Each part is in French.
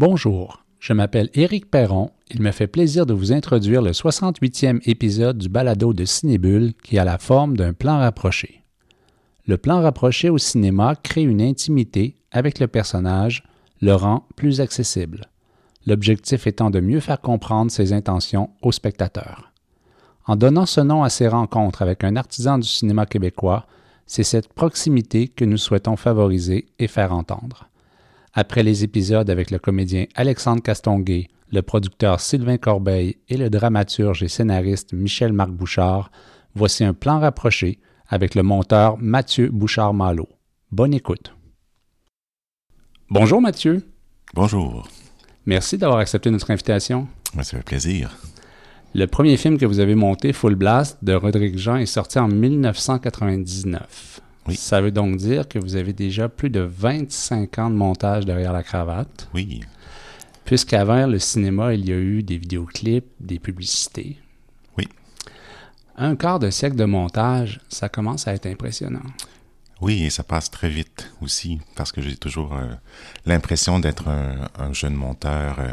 Bonjour, je m'appelle Éric Perron. Il me fait plaisir de vous introduire le 68e épisode du balado de Cinébule qui a la forme d'un plan rapproché. Le plan rapproché au cinéma crée une intimité avec le personnage, le rend plus accessible. L'objectif étant de mieux faire comprendre ses intentions aux spectateurs. En donnant ce nom à ces rencontres avec un artisan du cinéma québécois, c'est cette proximité que nous souhaitons favoriser et faire entendre. Après les épisodes avec le comédien Alexandre Castonguay, le producteur Sylvain Corbeil et le dramaturge et scénariste Michel-Marc Bouchard, voici un plan rapproché avec le monteur Mathieu Bouchard-Malo. Bonne écoute. Bonjour Mathieu. Bonjour. Merci d'avoir accepté notre invitation. Ça fait plaisir. Le premier film que vous avez monté, Full Blast, de Rodrigue Jean, est sorti en 1999. Oui. Ça veut donc dire que vous avez déjà plus de 25 ans de montage derrière la cravate. Oui. Puisqu'avant le cinéma, il y a eu des vidéoclips, des publicités. Oui. Un quart de siècle de montage, ça commence à être impressionnant. Oui, et ça passe très vite aussi, parce que j'ai toujours euh, l'impression d'être un, un jeune monteur euh,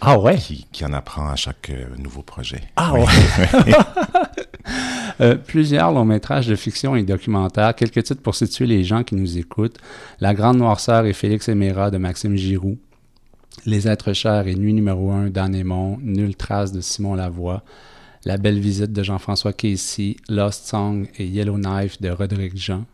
Ah ouais? qui, qui en apprend à chaque euh, nouveau projet. Ah Oui. ouais? Euh, plusieurs longs métrages de fiction et documentaires, quelques titres pour situer les gens qui nous écoutent. La Grande Noirceur et Félix Éméra de Maxime Giroux. Les êtres chers et Nuit numéro 1 d'Anne Aymon. Nulle trace de Simon Lavoie. La belle visite de Jean-François Casey. Lost Song et Yellowknife de Roderick Jean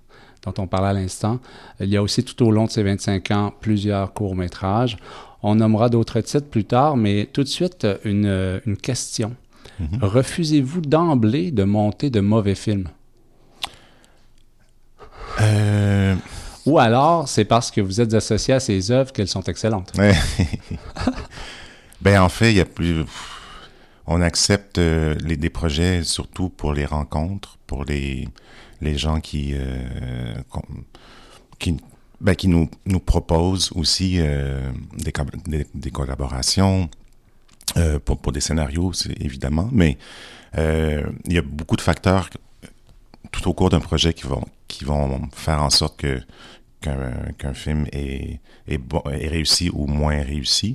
dont on parlait à l'instant. Il y a aussi tout au long de ces 25 ans plusieurs courts-métrages. On nommera d'autres titres plus tard, mais tout de suite, une, une question. Mhm. Refusez-vous d'emblée de monter de mauvais films? Euh, Ou alors, c'est parce que vous êtes associé à ces œuvres qu'elles sont excellentes? ben en fait, il y a plus. On accepte euh, les, des projets surtout pour les rencontres, pour les les gens qui euh, qui ben, qui nous nous proposent aussi des, co- des, des collaborations euh, pour pour des scénarios, évidemment, mais euh, il y a beaucoup de facteurs tout au cours d'un projet qui vont qui vont faire en sorte que qu'un qu'un film est est, bon, est réussi ou moins réussi.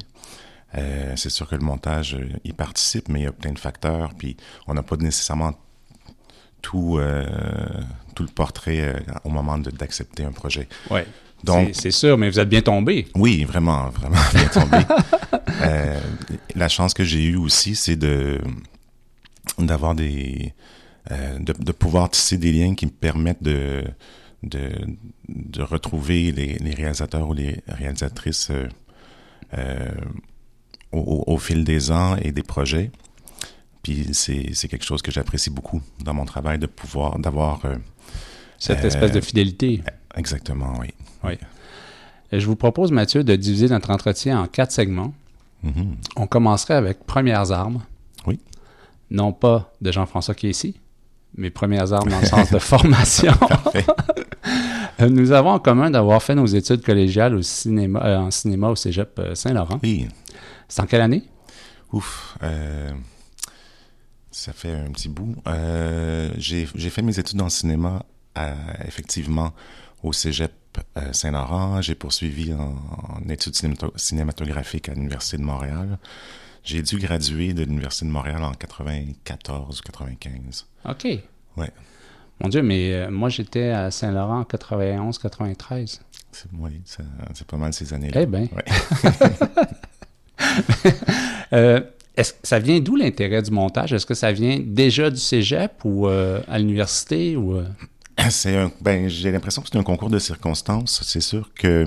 Euh, c'est sûr que le montage euh, y participe, mais il y a plein de facteurs, puis on n'a pas nécessairement tout euh, tout le portrait euh, au moment d'accepter un projet. Oui. Donc C'est sûr, mais vous êtes bien tombé. oui, vraiment, vraiment bien tombé. Euh, la chance que j'ai eue aussi, c'est de d'avoir des euh, de, de pouvoir tisser des liens qui me permettent de de, de retrouver les, les réalisateurs ou les réalisatrices euh, au, fil des ans et des projets. Puis c'est c'est quelque chose que j'apprécie beaucoup dans mon travail de pouvoir d'avoir Cette espèce de fidélité. exactement oui. Oui. Et Je vous propose, Mathieu, de diviser notre entretien en quatre segments. Mhm. On commencerait avec Premières armes. Oui. Non pas de Jean-François Casey, mais Premières armes dans le sens de formation. Euh, Nous avons en commun d'avoir fait nos études collégiales au cinéma, euh, en cinéma au cégep euh, Saint-Laurent. Oui. C'est en quelle année? Ouf, euh, ça fait un petit bout. Euh, j'ai fait mes études en cinéma, à- effectivement, au Cégep euh, Saint-Laurent. J'ai poursuivi en, en études cinémato- cinématographiques à l'Université de Montréal. J'ai dû graduer de l'Université de Montréal en 94 ou 95. OK. Ouais. Mon Dieu, mais euh, moi, j'étais à Saint-Laurent en 91-93. C'est oui, ça- c'est pas mal ces années-là. Eh bien. Ouais. Euh, est-ce que ça vient d'où l'intérêt du montage? Est-ce que ça vient déjà du cégep ou euh, à l'université? ou euh? Ben, j'ai l'impression que c'est un concours de circonstances. C'est sûr que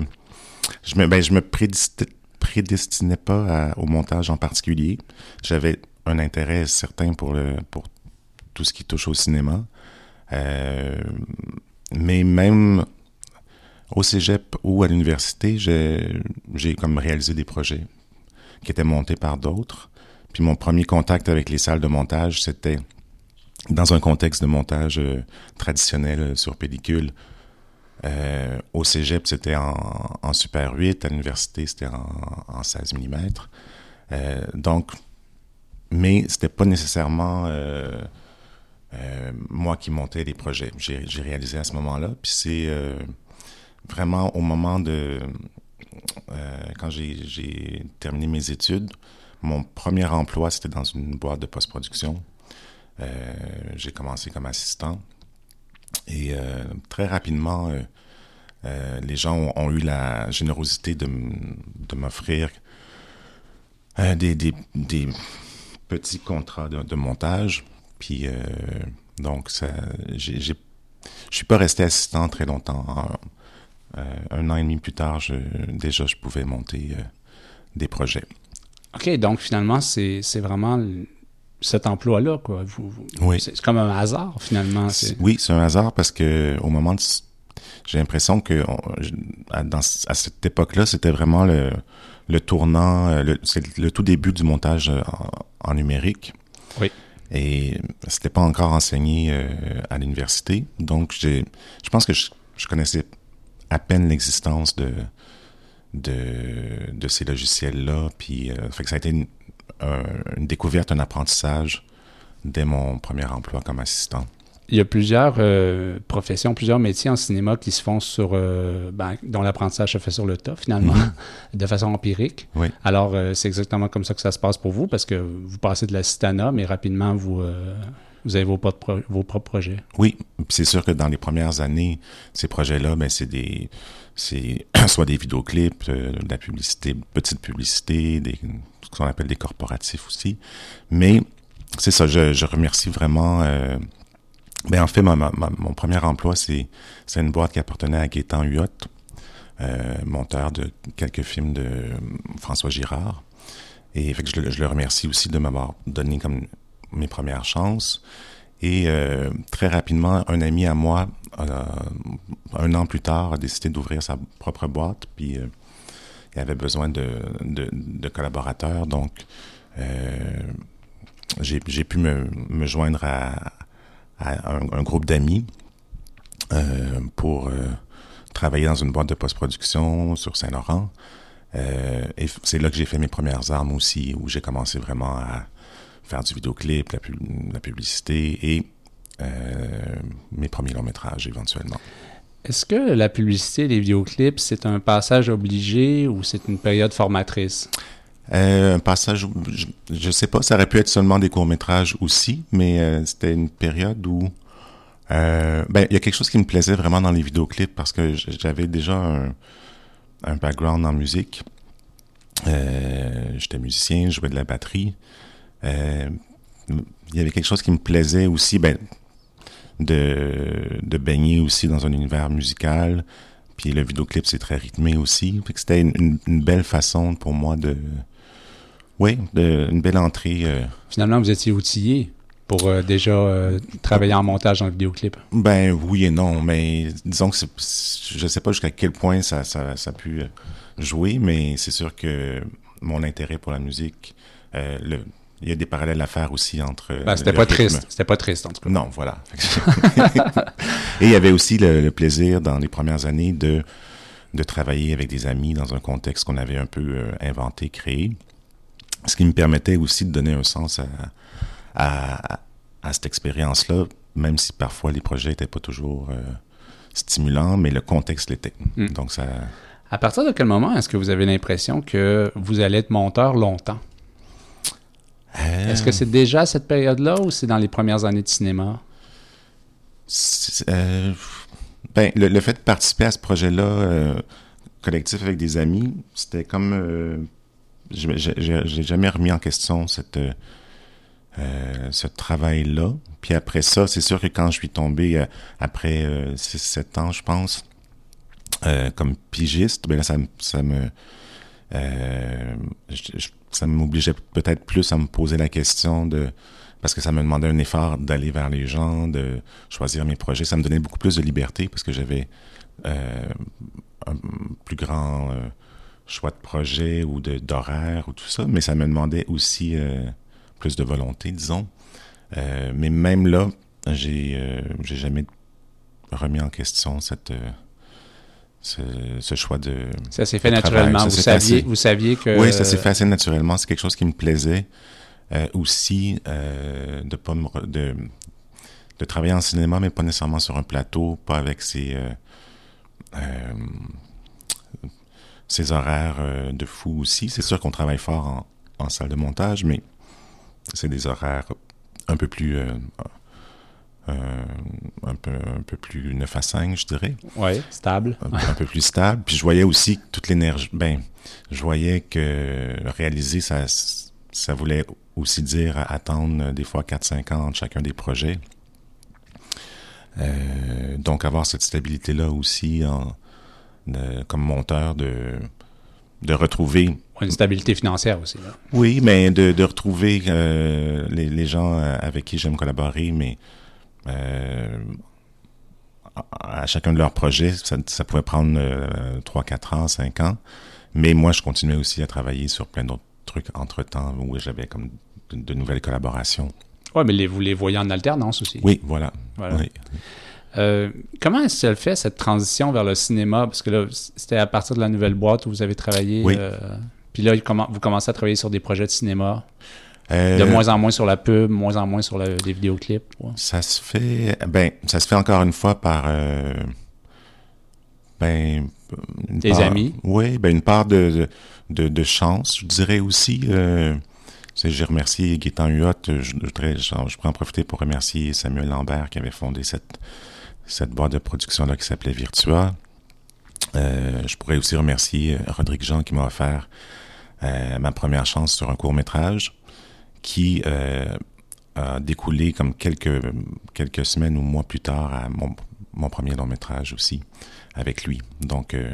je me, ben, me prédesti- prédestinais pas au montage en particulier. J'avais un intérêt certain pour tout ce qui touche au cinéma. Euh, mais même au cégep ou à l'université, j'ai comme réalisé des projets qui étaient montés par d'autres. Puis mon premier contact avec les salles de montage, c'était dans un contexte de montage euh, traditionnel euh, sur pellicule. Euh, au cégep, c'était en, Super 8. À l'université, c'était en, en 16 mm. Donc, mais c'était pas nécessairement moi qui montais les projets. J'ai réalisé à ce moment-là. Puis c'est vraiment au moment de quand j'ai terminé mes études, mon premier emploi, c'était dans une boîte de post-production. J'ai commencé comme assistant. Et très rapidement, les gens ont, eu la générosité de, m'offrir des, des, petits contrats de, montage. Puis, donc, ça, je suis pas resté assistant très longtemps. Euh, un an et demi plus tard, je, déjà, je pouvais monter euh, des projets. OK, donc finalement, c'est vraiment cet emploi-là, quoi. oui. C'est comme un hasard, finalement. Oui, c'est un hasard parce que au moment de, j'ai l'impression que dans, à cette époque-là, c'était vraiment le, le tournant, euh, le, le, tout début du montage en, numérique. Oui. Et c'était pas encore enseigné à l'université, donc j'ai, je pense que je, je connaissais à peine l'existence de, de, de, ces logiciels-là. Puis, euh, fait que ça a été une, une, découverte, un apprentissage dès mon premier emploi comme assistant. Il y a plusieurs euh, professions, plusieurs métiers en cinéma qui se font sur, euh, ben, dont l'apprentissage se fait sur le tas finalement, mhm. de façon empirique. Oui. Alors, c'est exactement comme ça que ça se passe pour vous, parce que vous passez de la citana, mais rapidement, vous, vous avez vos, propres projets. Oui, c'est sûr que dans les premières années, ces projets-là, ben, c'est des, c'est soit des vidéoclips, euh, de la publicité, petite publicité, des, ce qu'on appelle des corporatifs aussi. Mais c'est ça, je, remercie vraiment. Euh, ben en fait, mon premier emploi, c'est une boîte qui appartenait à Gaétan Huot, euh, monteur de quelques films de François Girard. Et je, je le remercie aussi de m'avoir donné comme mes premières chances. Et euh, très rapidement, un ami à moi, euh, un an plus tard, a décidé d'ouvrir sa propre boîte. Puis euh, il avait besoin de, de, de collaborateurs. Donc, j'ai pu me, me, joindre à, à un, groupe d'amis pour travailler dans une boîte de post-production sur Saint-Laurent. et c'est là que j'ai fait mes premières armes aussi, où j'ai commencé vraiment à faire du vidéoclip, la, la publicité et euh, mes premiers longs métrages éventuellement. Est-ce que la publicité, les vidéoclips, c'est un passage obligé ou c'est une période formatrice? Euh, un passage, je ne sais pas, ça aurait pu être seulement des courts-métrages aussi, mais euh, c'était une période où ben, il y a quelque chose qui me plaisait vraiment dans les vidéoclips parce que j'avais déjà un, un, background en musique. J'étais musicien, je jouais de la batterie. Euh, il y avait quelque chose qui me plaisait aussi, ben, de, de baigner aussi dans un univers musical. Puis le vidéoclip, c'est très rythmé aussi. C'était une, une, belle façon pour moi de. Oui, de, une belle entrée. Euh. Finalement, vous étiez outillé pour euh, déjà travailler en montage en vidéoclip? Ben oui et non, mais disons que je sais pas jusqu'à quel point ça, ça, ça, a pu jouer, mais c'est sûr que mon intérêt pour la musique, le, il y a des parallèles à faire aussi entre. Ben, c'était pas triste. C'était pas triste, en tout cas. Non, voilà. Et il y avait aussi le, plaisir dans les premières années de, de travailler avec des amis dans un contexte qu'on avait un peu euh, inventé, créé. Ce qui me permettait aussi de donner un sens à, à, à cette expérience-là, même si parfois les projets n'étaient pas toujours euh, stimulants, mais le contexte l'était. Hmm. Donc ça. À partir de quel moment est-ce que vous avez l'impression que vous allez être monteur longtemps? Est-ce que c'est déjà cette période-là ou c'est dans les premières années de cinéma? Euh, ben, le, fait de participer à ce projet-là euh, collectif avec des amis, c'était comme. Euh, j'ai jamais remis en question cette, ce travail-là. Puis après ça, c'est sûr que quand je suis tombé après 6-7 ans, je pense, comme pigiste, ben là, ça, ça me. Je, ça m'obligeait peut-être plus à me poser la question de parce que ça me demandait un effort d'aller vers les gens, de choisir mes projets. Ça me donnait beaucoup plus de liberté parce que j'avais euh, un plus grand euh, choix de projet ou d'horaire ou tout ça, mais ça me demandait aussi euh, plus de volonté, disons. mais même là, j'ai j'ai jamais remis en question cette ce, choix de. Ça s'est fait naturellement. Vous saviez, vous saviez que. Oui, ça s'est fait assez naturellement. C'est quelque chose qui me plaisait euh, aussi euh, de pas de, de travailler en cinéma, mais pas nécessairement sur un plateau, pas avec ces. Euh, ses horaires de fou aussi. C'est sûr qu'on travaille fort en, salle de montage, mais c'est des horaires un peu plus un, peu, un peu plus 9 à 5, je dirais. Oui, stable. Un, peu plus stable. Puis je voyais aussi que toute l'énergie. Ben, je voyais que réaliser, ça, ça voulait aussi dire attendre des fois 4-5 ans entre chacun des projets. Euh, donc avoir cette stabilité-là aussi en, comme monteur de, de retrouver... Une stabilité financière aussi. Là. Oui, mais de, de retrouver euh, les, les, gens avec qui j'aime collaborer, mais euh, à chacun de leurs projets, ça, pouvait prendre 3, 4 ans, 5 ans. Mais moi, je continuais aussi à travailler sur plein d'autres trucs entre-temps où j'avais comme de, nouvelles collaborations. Oui, mais les, vous les voyez en alternance aussi. Oui, voilà. Euh, comment est-ce qu'elle fait cette transition vers le cinéma? Parce que là, c'était à partir de la nouvelle boîte où vous avez travaillé. Oui. Euh, puis là, vous commencez à travailler sur des projets de cinéma. Euh, de moins en moins sur la pub, moins en moins sur les vidéoclips. Ça se fait, ben, ça se fait encore une fois par, euh, ben, des amis. Oui, ben une part de, de, de, chance, je dirais aussi. Euh, j'ai remercié Gaétan Huot. Je, je, je, pourrais en profiter pour remercier Samuel Lambert qui avait fondé cette, cette boîte de production-là qui s'appelait Virtua. Euh, je pourrais aussi remercier Rodrigue Jean qui m'a offert euh, ma première chance sur un court métrage qui euh, a découlé comme quelques, quelques semaines ou mois plus tard à mon, mon premier long métrage aussi avec lui. Donc, euh,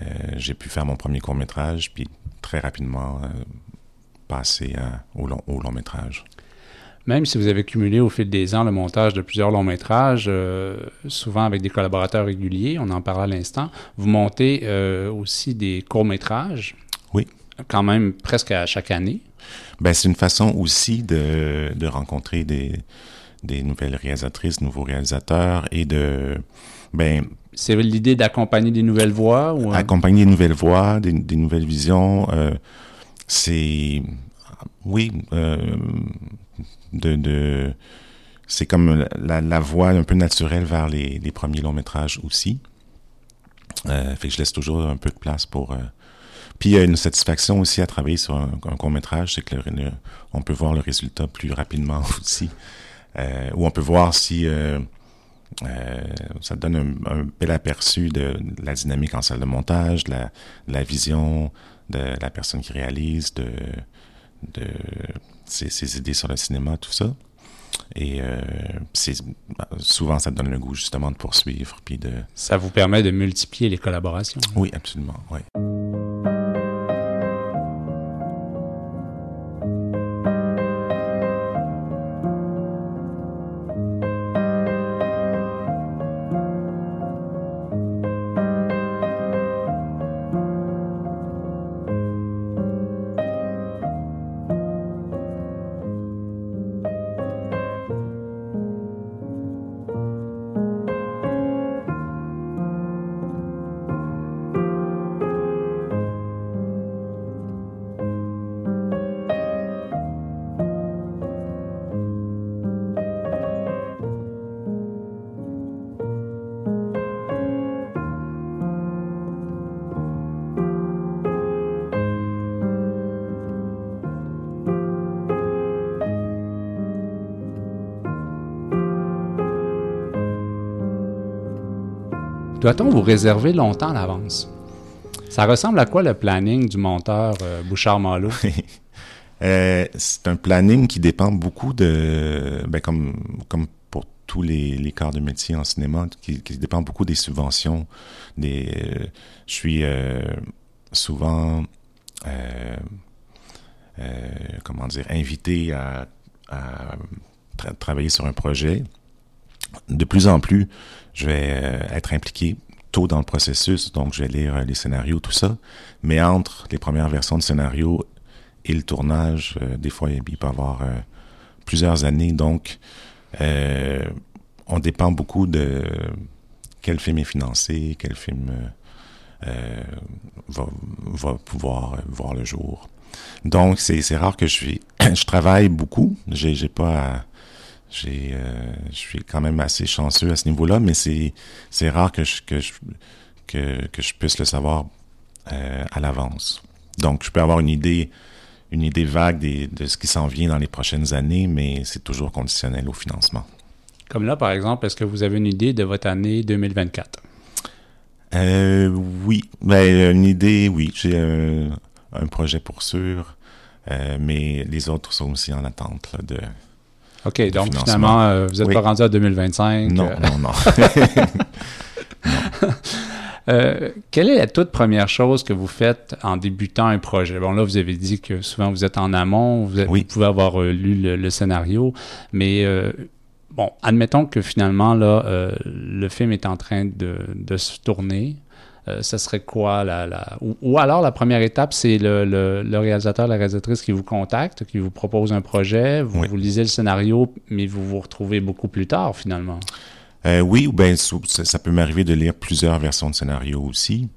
euh, j'ai pu faire mon premier court métrage, puis très rapidement passer au, long, au long métrage. Même si vous avez cumulé au fil des ans le montage de plusieurs longs métrages, souvent avec des collaborateurs réguliers, on en parlait à l'instant, vous montez aussi des courts métrages. Oui. Quand même presque à chaque année. Ben, c'est une façon aussi de, de rencontrer des, des nouvelles réalisatrices, nouveaux réalisateurs et de. Ben, c'est l'idée d'accompagner des nouvelles voix ou... Accompagner des nouvelles voix, des, des nouvelles visions. Euh, c'est. Oui. Euh, de. de c'est comme la, la, voie un peu naturelle vers les, les premiers longs métrages aussi. Euh, fait que je laisse toujours un peu de place pour euh, puis il y a une satisfaction aussi à travailler sur un, court métrage, c'est que on peut voir le résultat plus rapidement aussi, euh, ou on peut voir si euh, euh, ça donne un, bel aperçu de, la dynamique en salle de montage, de la, la vision de la personne qui réalise, de, de ses, ses, idées sur le cinéma, tout ça. Et euh, souvent, ça donne le goût justement de poursuivre. Puis de... Ça vous permet de multiplier les collaborations. Oui, absolument. Oui. Doit-on vous réserver longtemps à l'avance? Ça ressemble à quoi le planning du monteur euh, Bouchard-Malo? euh, c'est un planning qui dépend beaucoup de, ben comme, pour tous les, corps de métier en cinéma, qui, dépend beaucoup des subventions. Euh, je suis souvent, comment dire, invité à travailler sur un projet. De plus en plus, je vais euh, être impliqué tôt dans le processus, donc je vais lire euh, les scénarios, tout ça. Mais entre les premières versions de scénario et le tournage, euh, des fois, il peut y avoir plusieurs années. Donc, on dépend beaucoup de quel film est financé, quel film va, pouvoir voir le jour. Donc, c'est rare que je je travaille beaucoup. J'ai pas j'ai, euh, je suis quand même assez chanceux à ce niveau-là, mais c'est, c'est rare que je, que, je, que, que je puisse le savoir à l'avance. Donc, je peux avoir une idée, une idée vague de ce qui s'en vient dans les prochaines années, mais c'est toujours conditionnel au financement. Comme là, par exemple, est-ce que vous avez une idée de votre année 2024? Euh, oui, ben, une idée, oui. J'ai un, projet pour sûr, euh, mais les autres sont aussi en attente de. OK, donc finalement, euh, vous n'êtes pas rendu à 2025. Non, non, non. quelle est la toute première chose que vous faites en débutant un projet? Bon, là, vous avez dit que souvent vous êtes en amont, vous, pouvez avoir lu le, scénario, mais bon, admettons que finalement, là, euh, le film est en train de, se tourner. Euh, ce serait quoi la, la ou, alors la première étape, c'est le, le, réalisateur, la réalisatrice qui vous contacte, qui vous propose un projet, vous, vous lisez le scénario, mais vous vous retrouvez beaucoup plus tard finalement. Euh, oui, ou bien ça, peut m'arriver de lire plusieurs versions de scénario aussi.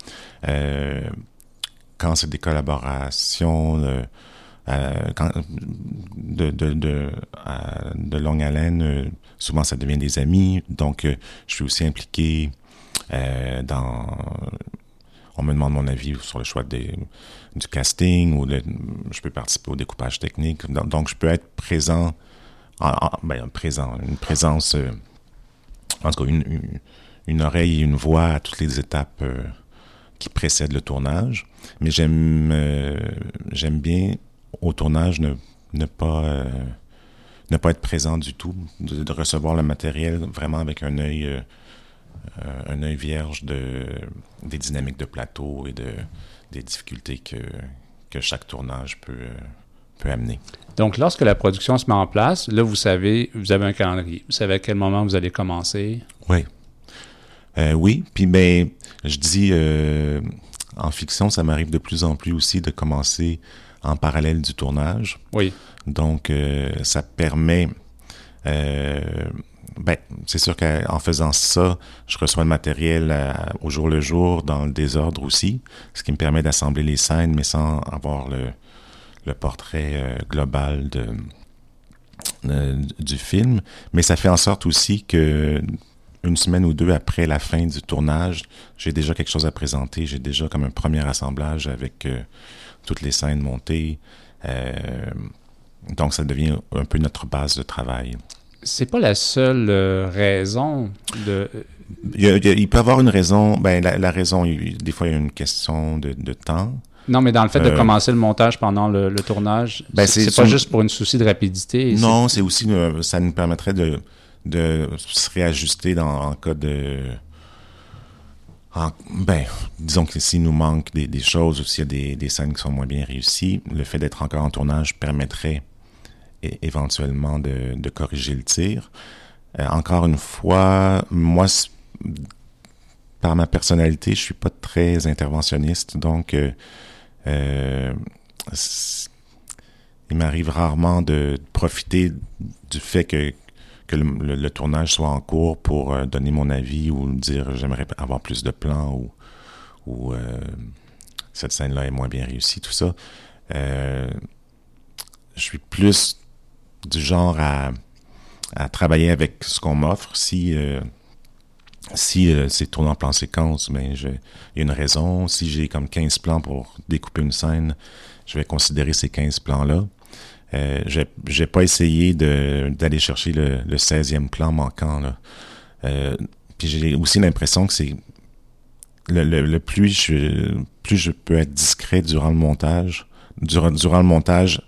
quand c'est des collaborations, de, de, de, de, longue haleine, euh, souvent ça devient des amis. Donc, euh, je suis aussi impliqué euh. On me demande mon avis sur le choix des, du casting ou je peux participer au découpage technique. Donc, je peux être présent, en, ben, une présence, en tout cas, une, oreille et une voix à toutes les étapes qui précèdent le tournage. Mais j'aime bien au tournage ne, pas euh, ne pas être présent du tout, de, recevoir le matériel vraiment avec un œil euh, un œil vierge de des dynamiques de plateau et de des difficultés que, que chaque tournage peut peut amener. Donc, lorsque la production se met en place, là, vous savez, vous avez un calendrier. Vous savez à quel moment vous allez commencer. Oui. Euh, oui. Puis, ben, je dis, en fiction, ça m'arrive de plus en plus aussi de commencer en parallèle du tournage. Oui. Donc, euh, ça permet... Euh, ben, c'est sûr qu'en faisant ça, je reçois le matériel euh, au jour le jour, dans le désordre aussi, ce qui me permet d'assembler les scènes, mais sans avoir le, portrait global de, du film. Mais ça fait en sorte aussi que une semaine ou deux après la fin du tournage, j'ai déjà quelque chose à présenter. J'ai déjà comme un premier assemblage avec toutes les scènes montées. Euh, donc, ça devient un peu notre base de travail. C'est pas la seule euh, raison de. Il, peut y avoir une raison. Ben, la, raison, des fois, il y a une question de, temps. Non, mais dans le fait de euh, commencer le montage pendant le, tournage, ben c'est pas juste pour une souci de rapidité. Non, c'est aussi, ça nous permettrait de, de se réajuster dans, en cas de, ben, disons que s'il nous manque des, choses ou s'il y a des, des, scènes qui sont moins bien réussies, le fait d'être encore en tournage permettrait éventuellement de, corriger le tir. Euh, encore une fois, moi, par ma personnalité, je suis pas très interventionniste, donc euh, euh, il m'arrive rarement de profiter du fait que que le, tournage soit en cours pour donner mon avis ou dire j'aimerais avoir plus de plans ou, ou cette scène-là est moins bien réussie, tout ça. Je suis plus du genre à, à travailler avec ce qu'on m'offre. Si si c'est tourné en plan séquence, ben, il y a une raison. Si j'ai comme 15 plans pour découper une scène, je vais considérer ces 15 plans-là. Euh, j'ai pas essayé d'aller chercher le, le 16e plan manquant. Euh, puis j'ai aussi l'impression que c'est le, le, plus je plus je peux être discret durant le montage, durant, durant le montage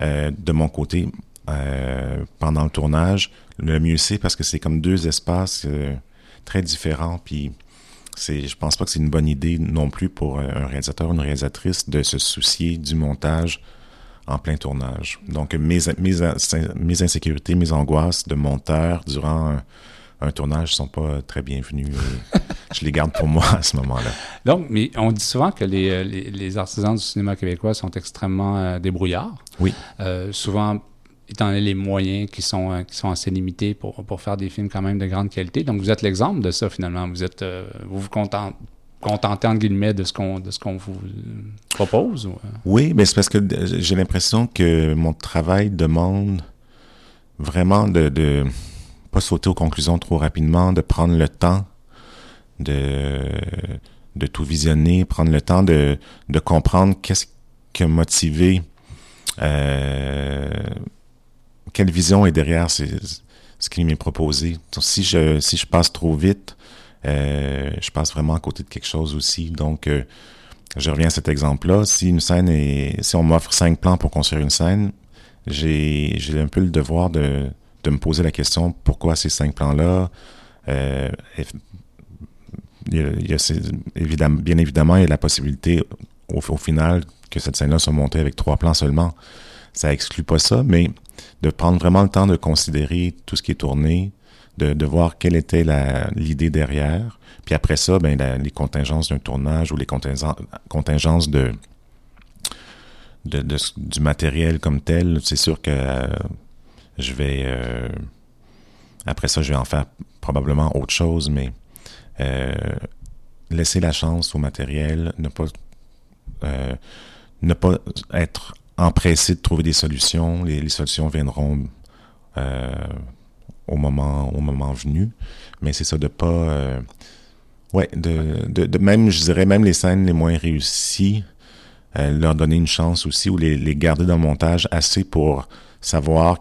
euh, de mon côté euh, pendant le tournage, le mieux c'est parce que c'est comme deux espaces euh, très différents. Puis c'est, je pense pas que c'est une bonne idée non plus pour un réalisateur ou une réalisatrice de se soucier du montage en plein tournage. Donc, mes, mes, mes insécurités, mes angoisses de monteur durant un, tournage sont pas très bienvenues. je les garde pour moi à ce moment-là. Donc, mais on dit souvent que les, euh, les, artisans du cinéma québécois sont extrêmement euh, débrouillards. Oui. Euh, souvent, étant donné les moyens qui sont, qui sont assez limités pour, pour faire des films quand même de grande qualité. Donc, vous êtes l'exemple de ça, finalement. Vous êtes, vous vous contentez contenté en guillemets de ce qu'on de ce qu'on vous propose euh? Oui, mais c'est parce que j'ai l'impression que mon travail demande vraiment de, de pas sauter aux conclusions trop rapidement, de prendre le temps de de tout visionner, prendre le temps de, de comprendre qu'est-ce qui a motivé, euh, quelle vision est derrière ce, qui m'est proposé. Si je si je passe trop vite, euh, je passe vraiment à côté de quelque chose aussi. Donc, euh, je reviens à cet exemple-là. Si une scène si on m'offre cinq plans pour construire une scène, j'ai j'ai un peu le devoir de de me poser la question pourquoi ces cinq plans-là. Euh, il y a, évidemment, bien évidemment, il y a la possibilité au, au final que cette scène-là soit montée avec trois plans seulement. Ça exclut pas ça, mais de prendre vraiment le temps de considérer tout ce qui est tourné, de, voir quelle était l'idée derrière. Puis après ça, ben, les contingences d'un tournage ou les contingences, de, du matériel comme tel, c'est sûr que euh, je vais... euh, après ça, je vais en faire probablement autre chose, mais euh, laisser la chance au matériel, ne pas, ne pas être empressé de trouver des solutions. Les, solutions viendront euh, au moment au moment venu, mais c'est ça de pas, euh, ouais, de, de, même, je dirais même les scènes les moins réussies, euh, leur donner une chance aussi ou les, les garder dans le montage assez pour savoir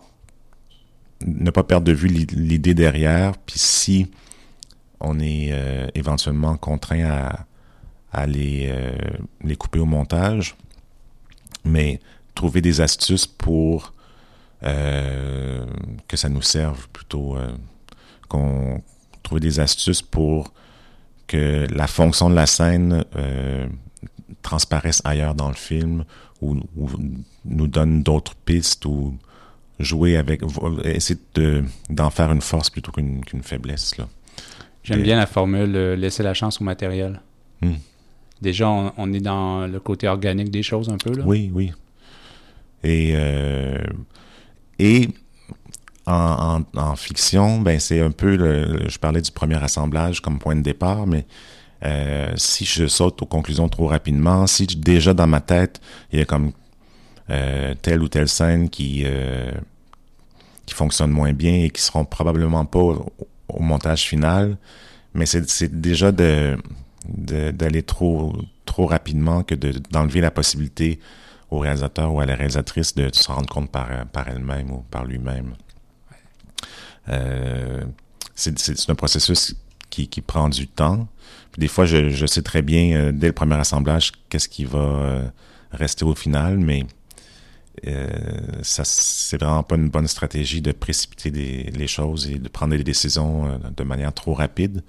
ne pas perdre de vue l'i- l'idée derrière, puis si on est éventuellement contraint à, à les, les couper au montage, mais trouver des astuces pour euh, que ça nous serve plutôt, euh, qu'on trouver des astuces pour que la fonction de la scène euh, transparaisse ailleurs dans le film ou, ou nous donne d'autres pistes ou jouer avec, essayer de- d'en faire une force plutôt qu'une qu'une faiblesse. Là. J'aime bien la formule euh, laisser la chance au matériel. Hmm. Déjà, on, on est dans le côté organique des choses un peu. Là. Oui, oui. Et, euh, et en, fiction, ben c'est un peu, je parlais du premier assemblage comme point de départ, mais euh, si je saute aux conclusions trop rapidement, si déjà dans ma tête, il y a comme euh, telle ou telle scène qui, qui fonctionne moins bien et qui seront probablement pas au, montage final, mais c'est déjà de d'aller trop trop rapidement que de- d'enlever la possibilité au réalisateur ou à la réalisatrice de se rendre compte par, par elle-même ou par lui-même. Euh, c'est un processus qui, qui prend du temps. Puis des fois, je, je sais très bien, euh, dès le premier assemblage, qu'est-ce qui va euh, rester au final, mais euh, ça c'est vraiment pas une bonne stratégie de précipiter des- les choses et de prendre des décisions euh, de manière trop rapide.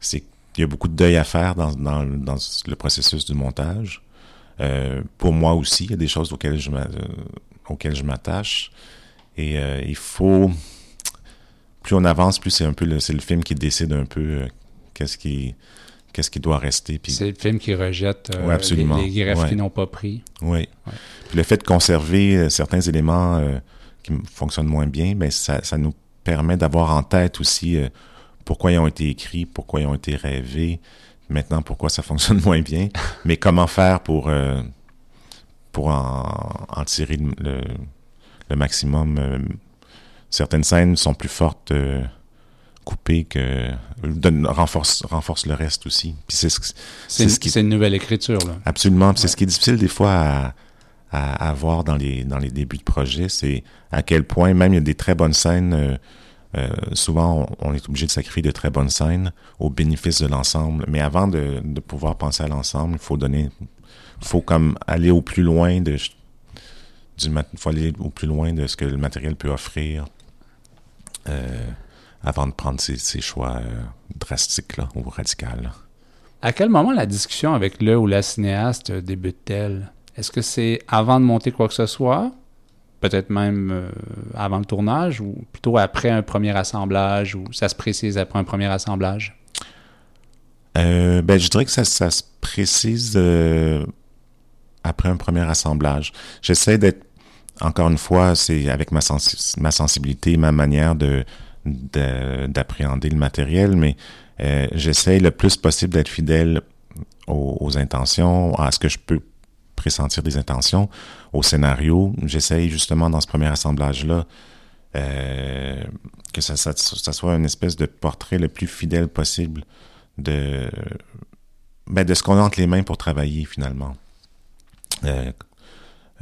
C'est il y a beaucoup de deuil à faire dans, dans, dans le processus du montage. Euh, pour moi aussi, il y a des choses auxquelles je euh, m'attache. Et euh, il faut plus on avance, plus c'est un peu le, le film qui décide un peu euh, qu'est-ce qui qu'est-ce qui doit rester. Puis, C'est le film qui rejette euh, Ouais, les, les greffes Ouais. qui n'ont pas pris. oui. Puis le fait de conserver certains éléments qui fonctionnent moins bien, ben ça, ça nous permet d'avoir en tête aussi pourquoi ils ont été écrits, pourquoi ils ont été rêvés, maintenant pourquoi ça fonctionne moins bien, mais comment faire pour euh, pour en, en tirer le, le, le maximum? euh, certaines scènes sont plus fortes euh, coupées que donne, renforce renforce le reste aussi. Puis c'est ce, C'est c'est une, ce qui c'est une nouvelle écriture. Là. Absolument. C'est ce qui est difficile des fois à, à, à voir dans les, dans les débuts de projet, c'est à quel point, même il y a des très bonnes scènes, euh, souvent on, est obligé de sacrifier de très bonnes scènes au bénéfice de l'ensemble. Mais avant de, pouvoir penser à l'ensemble, il faut donner, faut comme aller au plus loin de, plus loin de ce que le matériel peut offrir euh, avant de prendre ces, choix euh, drastiques ou radicaux. À quel moment la discussion avec le ou la cinéaste débute-t-elle? Est-ce que c'est avant de monter quoi que ce soit? Peut-être même euh, avant le tournage ou plutôt après un premier assemblage ou ça se précise après un premier assemblage? Euh, ben, je dirais que ça, se précise euh, après un premier assemblage. J'essaie d'être, encore une fois, c'est avec ma, ma sensibilité, ma manière de de- d'appréhender le matériel, mais j'essaie le plus possible d'être fidèle aux intentions, à ce que je peux pressentir des intentions, au scénario. J'essaie justement dans ce premier assemblage-là euh, que ça, soit une espèce de portrait le plus fidèle possible de ben, de ce qu'on a entre les mains pour travailler finalement. Euh,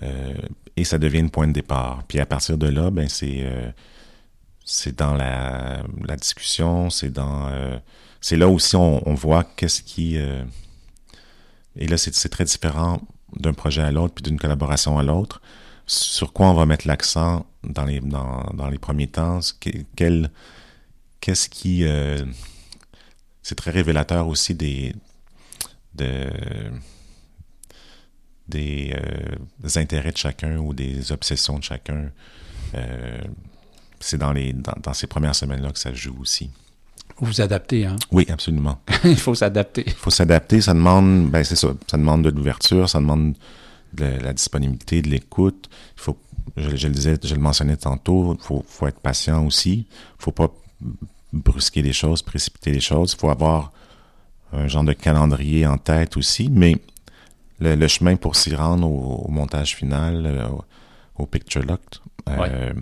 euh, et ça devient une point de départ. Puis à partir de là, ben c'est dans la, discussion, c'est dans c'est là aussi on, on voit qu'est-ce qui et là c'est très différent d'un projet à l'autre puis d'une collaboration à l'autre. Sur quoi on va mettre l'accent dans les dans, dans les premiers temps? Qu'est-ce qui c'est très révélateur aussi des de des, euh, intérêts de chacun ou des obsessions de chacun. Euh, c'est dans, dans, ces premières semaines-là que ça joue aussi. Vous vous adaptez, hein? Oui, absolument. Il faut s'adapter. Il faut s'adapter. Ça demande, ben c'est ça, ça demande de l'ouverture, ça demande de la disponibilité, de l'écoute. Il faut, je, le disais, je le mentionnais tantôt, il faut, faut, être patient aussi. Il faut pas brusquer les choses, précipiter les choses. Il faut avoir un genre de calendrier en tête aussi, mais le, chemin pour s'y rendre au, montage final, euh, au, picture lock, euh,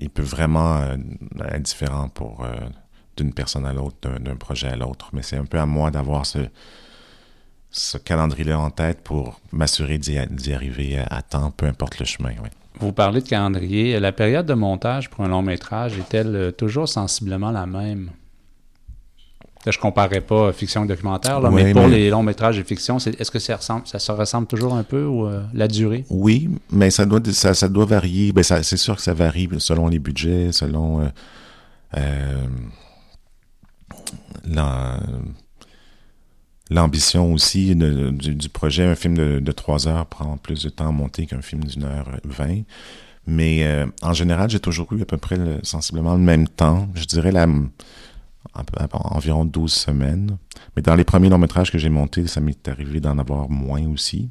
il, peut vraiment euh, être différent pour d'une personne à l'autre, d'un projet à l'autre. Mais c'est un peu à moi d'avoir ce, ce calendrier-là en tête pour m'assurer d'y arriver à temps, peu importe le chemin. Vous parlez de calendrier. La période de montage pour un long métrage est-elle toujours sensiblement la même? Je ne comparais pas fiction et documentaire, mais pour les longs métrages de fiction, est-ce que ça, ressemble, ça se ressemble toujours un peu ou euh, la durée? Oui, mais ça doit, ça, doit varier. Ben, c'est sûr que ça varie selon les budgets, selon euh, euh, l'ambition aussi du, projet. Un film de, trois heures prend plus de temps à monter qu'un film d'une heure vingt. Mais en général, j'ai toujours eu à peu près sensiblement le même temps. Je dirais la environ 12 semaines. Mais dans les premiers longs métrages que j'ai montés, ça m'est arrivé d'en avoir moins aussi.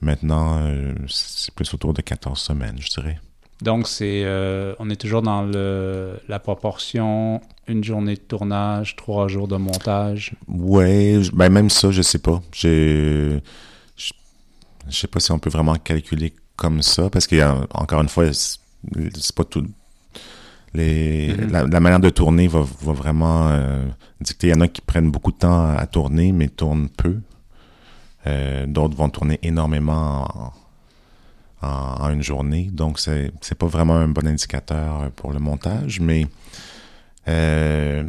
Maintenant, euh, c'est plus autour de 14 semaines, je dirais. Donc, c'est, euh, on est toujours dans le, la proportion une journée de tournage, trois jours de montage. Oui, ben même ça, je sais pas. je, je sais pas si on peut vraiment calculer comme ça, parce a, encore une fois, c'est pas tout, Mm-hmm. la, manière de tourner va, vraiment euh, dicter. Il y en a qui prennent beaucoup de temps à, tourner, mais tournent peu. Euh, d'autres vont tourner énormément en, une journée. Donc, c'est n'est pas vraiment un bon indicateur pour le montage, mais... Euh,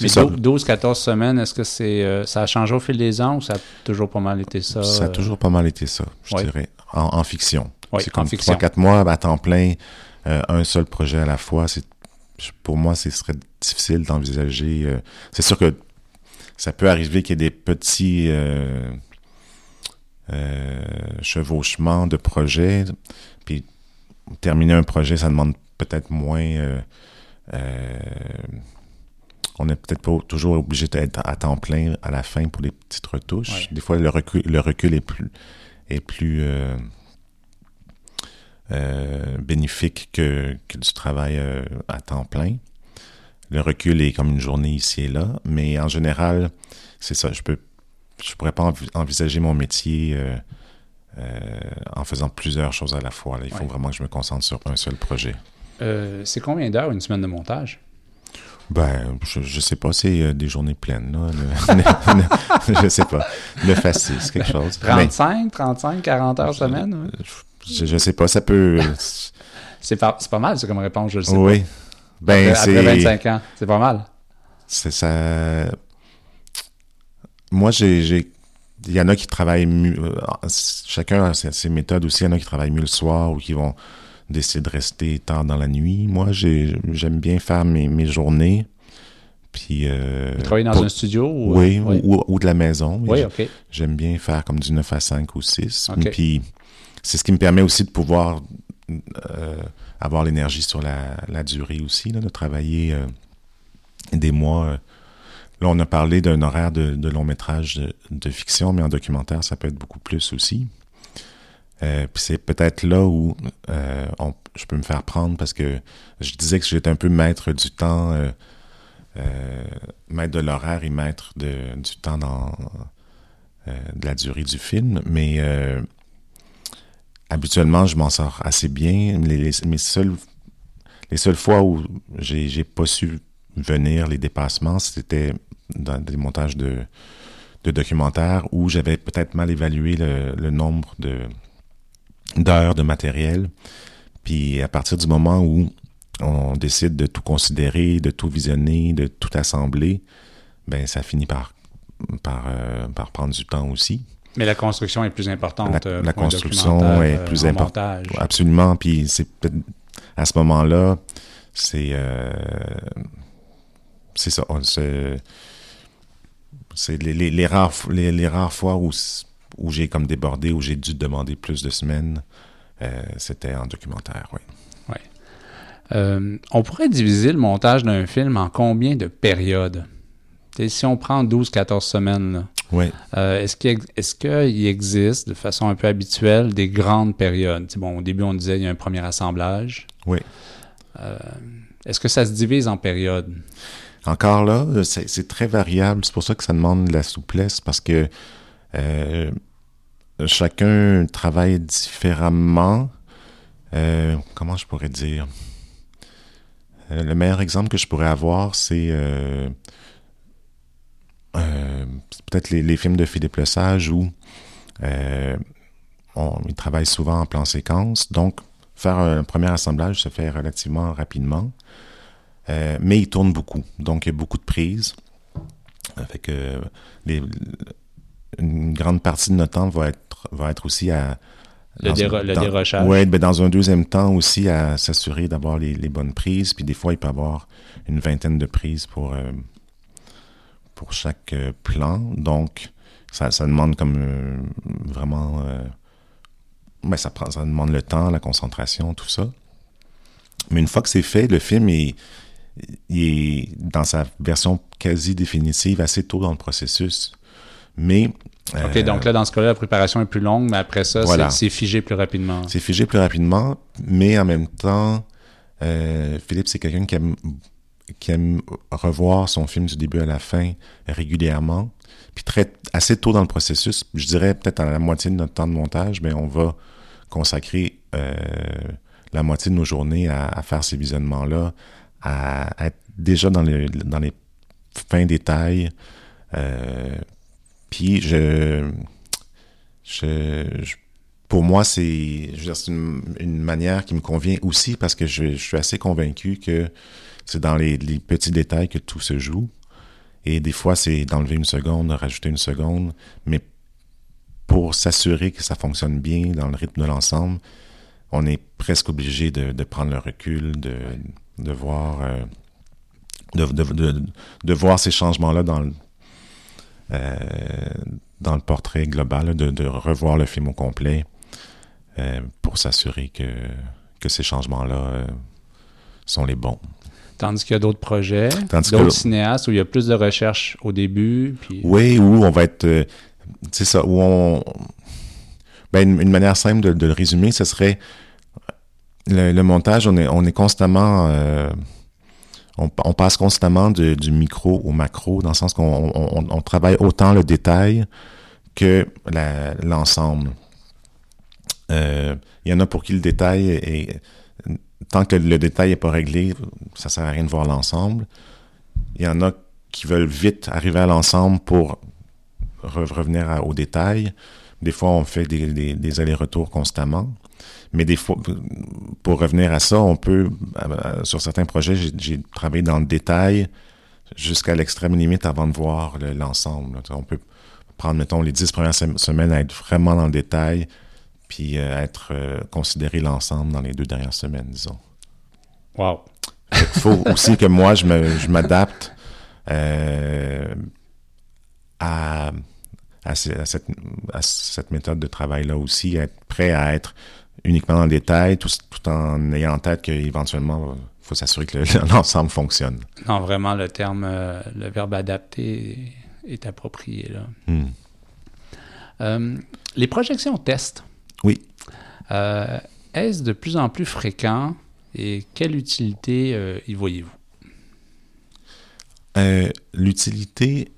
12-14 semaines, est-ce que c'est euh, ça a changé au fil des ans ou ça a toujours pas mal été ça? Ça a toujours pas mal été ça, je dirais, en, fiction. c'est comme 3-4 mois à temps plein euh, un seul projet à la fois, c'est pour moi, ce serait difficile d'envisager. Euh, c'est sûr que ça peut arriver qu'il y ait des petits euh, chevauchements de projets. Puis terminer un projet, ça demande peut-être moins. on n'est peut-être pas toujours obligé d'être à temps plein à la fin pour les petites retouches. Des fois, le recul, le recul est plus est plus euh, bénéfique que, du travail euh, à temps plein. Le recul est comme une journée ici et là, mais en général, c'est ça. Je peux, je pourrais pas envisager mon métier euh, en faisant plusieurs choses à la fois. Il faut vraiment que je me concentre sur un seul projet. c'est combien d'heures une semaine de montage? Ben, je, je sais pas, c'est des journées pleines, là. je sais pas. Le facile, c'est quelque chose. 35, 35, 40 heures semaine? Je, je sais pas, ça peut. c'est pas, pas mal, c'est comme réponse, je le sais oui. pas. Ben, après, après 25 ans, c'est pas mal. C'est ça. Moi, j'ai. Il y en a qui travaillent mieux. Euh, chacun a ses méthodes aussi. Il y en a qui travaillent mieux le soir ou qui vont décider de rester tard dans la nuit. Moi, j'aime bien faire mes, mes journées. Puis, euh, Vous travaillez dans un studio? Ou, oui, euh, Ou, ou, de la maison. Oui, OK. J'aime bien faire comme du 9 à 5 ou 6. Puis, c'est ce qui me permet aussi de pouvoir euh, avoir l'énergie sur la, durée aussi, de travailler euh, des mois. Euh. Là, on a parlé d'un horaire de, long métrage de, fiction, mais en documentaire, ça peut être beaucoup plus aussi. puis c'est peut-être là où je peux me faire prendre parce que je disais que j'étais un peu maître du temps, maître de l'horaire et maître de, du temps dans de la durée du film, mais habituellement, je m'en sors assez bien. Les, seules, les seules fois où j'ai pas su venir les dépassements, c'était dans des montages de, documentaires où j'avais peut-être mal évalué le, nombre d'heures de matériel. Puis à partir du moment où on décide de tout considérer, de tout visionner, de tout assembler, ben ça finit par euh, par prendre du temps aussi. Mais la construction est plus importante. La, euh, la construction est euh, plus importante. Absolument. Puis c'est à ce moment-là, c'est euh, c'est ça. C'est les, les, les rares les, les rares fois où où j'ai comme débordé, où j'ai dû demander plus de semaines, euh, c'était en documentaire. Oui. Euh, on pourrait diviser le montage d'un film en combien de périodes? Si on prend 12-14 semaines, là, Oui. euh, est-ce qu'il existe de façon un peu habituelle des grandes périodes? Bon, au début, on disait il y a un premier assemblage. Oui. Euh, est-ce que ça se divise en périodes? Encore là, euh, c'est c'est très variable. C'est pour ça que ça demande de la souplesse parce que euh, chacun travaille différemment. Euh, comment je pourrais dire? Euh, le meilleur exemple que je pourrais avoir, c'est euh, c'est peut-être les, les films de Philippe Lesage où euh, on, il travaille souvent en plan séquence. Donc, faire un premier assemblage se fait relativement rapidement. Euh, mais il tourne beaucoup. Donc, il y a beaucoup de prises. Fait que les- une grande partie de notre temps va être, va être aussi à... Le, dans déro- un- le dans- dérochage? Ouais, ben dans un deuxième temps aussi à s'assurer d'avoir les, les bonnes prises. Puis des fois, il peut y avoir une vingtaine de prises pour, pour chaque euh, plan. Donc, ça, ça demande comme euh, vraiment... euh, ben, ça, prend, ça demande le temps, la concentration, tout ça. Mais une fois que c'est fait, le film est, est dans sa version quasi définitive assez tôt dans le processus. Mais... OK, euh, donc là, dans ce cas-là, la préparation est plus longue, mais après ça, c'est- Voilà. c'est figé plus rapidement. c'est figé plus rapidement, mais en même temps, Philippe, c'est quelqu'un qui aime, qui aime revoir son film du début à la fin régulièrement. Puis très, assez tôt dans le processus, je dirais peut-être à la moitié de notre temps de montage, mais on va consacrer euh, la moitié de nos journées à, faire ces visionnements-là, à, être déjà dans les, dans les fins détails. Euh, puis je- pour moi, c'est une, une manière qui me convient aussi parce que je, suis assez convaincu que c'est dans les, petits détails que tout se joue. Et des fois, c'est d'enlever une seconde, de rajouter une seconde, mais pour s'assurer que ça fonctionne bien dans le rythme de l'ensemble, on est presque obligé de, prendre le recul, de, de voir euh, de, de, de, voir ces changements-là dans le, euh, dans le portrait global, de revoir le film au complet euh, pour s'assurer que, que ces changements-là euh, sont les bons. Tandis qu'il y a d'autres projets, d'autres cinéastes où il y a plus de recherche au début. Puis... Oui, où on va être. euh, c'est ça, où on. Ben, une, une manière simple de, de le résumer, ce serait. Le, le montage, on est, on est constamment. on, on passe constamment de- du micro au macro, dans le sens qu'on on, travaille autant le détail que l'ensemble. Euh, Il y en a pour qui le détail est. Tant que le détail n'est pas réglé, ça sert à rien de voir l'ensemble. Il y en a qui veulent vite arriver à l'ensemble pour re- revenir au détail. Des fois, on fait des, allers-retours constamment. Mais des fois, pour revenir à ça, on peut, euh, sur certains projets, j'ai- travaillé dans le détail jusqu'à l'extrême limite avant de voir le- l'ensemble. on peut prendre, mettons, les dix premières sem- semaines à être vraiment dans le détail, puis euh, être euh, considérer l'ensemble dans les deux dernières semaines, disons. Wow. Il faut aussi que moi, je me- je m'adapte euh, à, à, ce- à cette, à cette méthode de travail-là aussi, être prêt à être uniquement dans le détail, tout, tout en ayant en tête qu'éventuellement, il faut s'assurer que le- l'ensemble fonctionne. Non, vraiment, le terme, le verbe adapter est, approprié. Là. Hmm. Euh, les projections test. Oui. Euh, Est-ce de plus en plus fréquent et quelle utilité euh, y voyez-vous? Euh, L'utilité,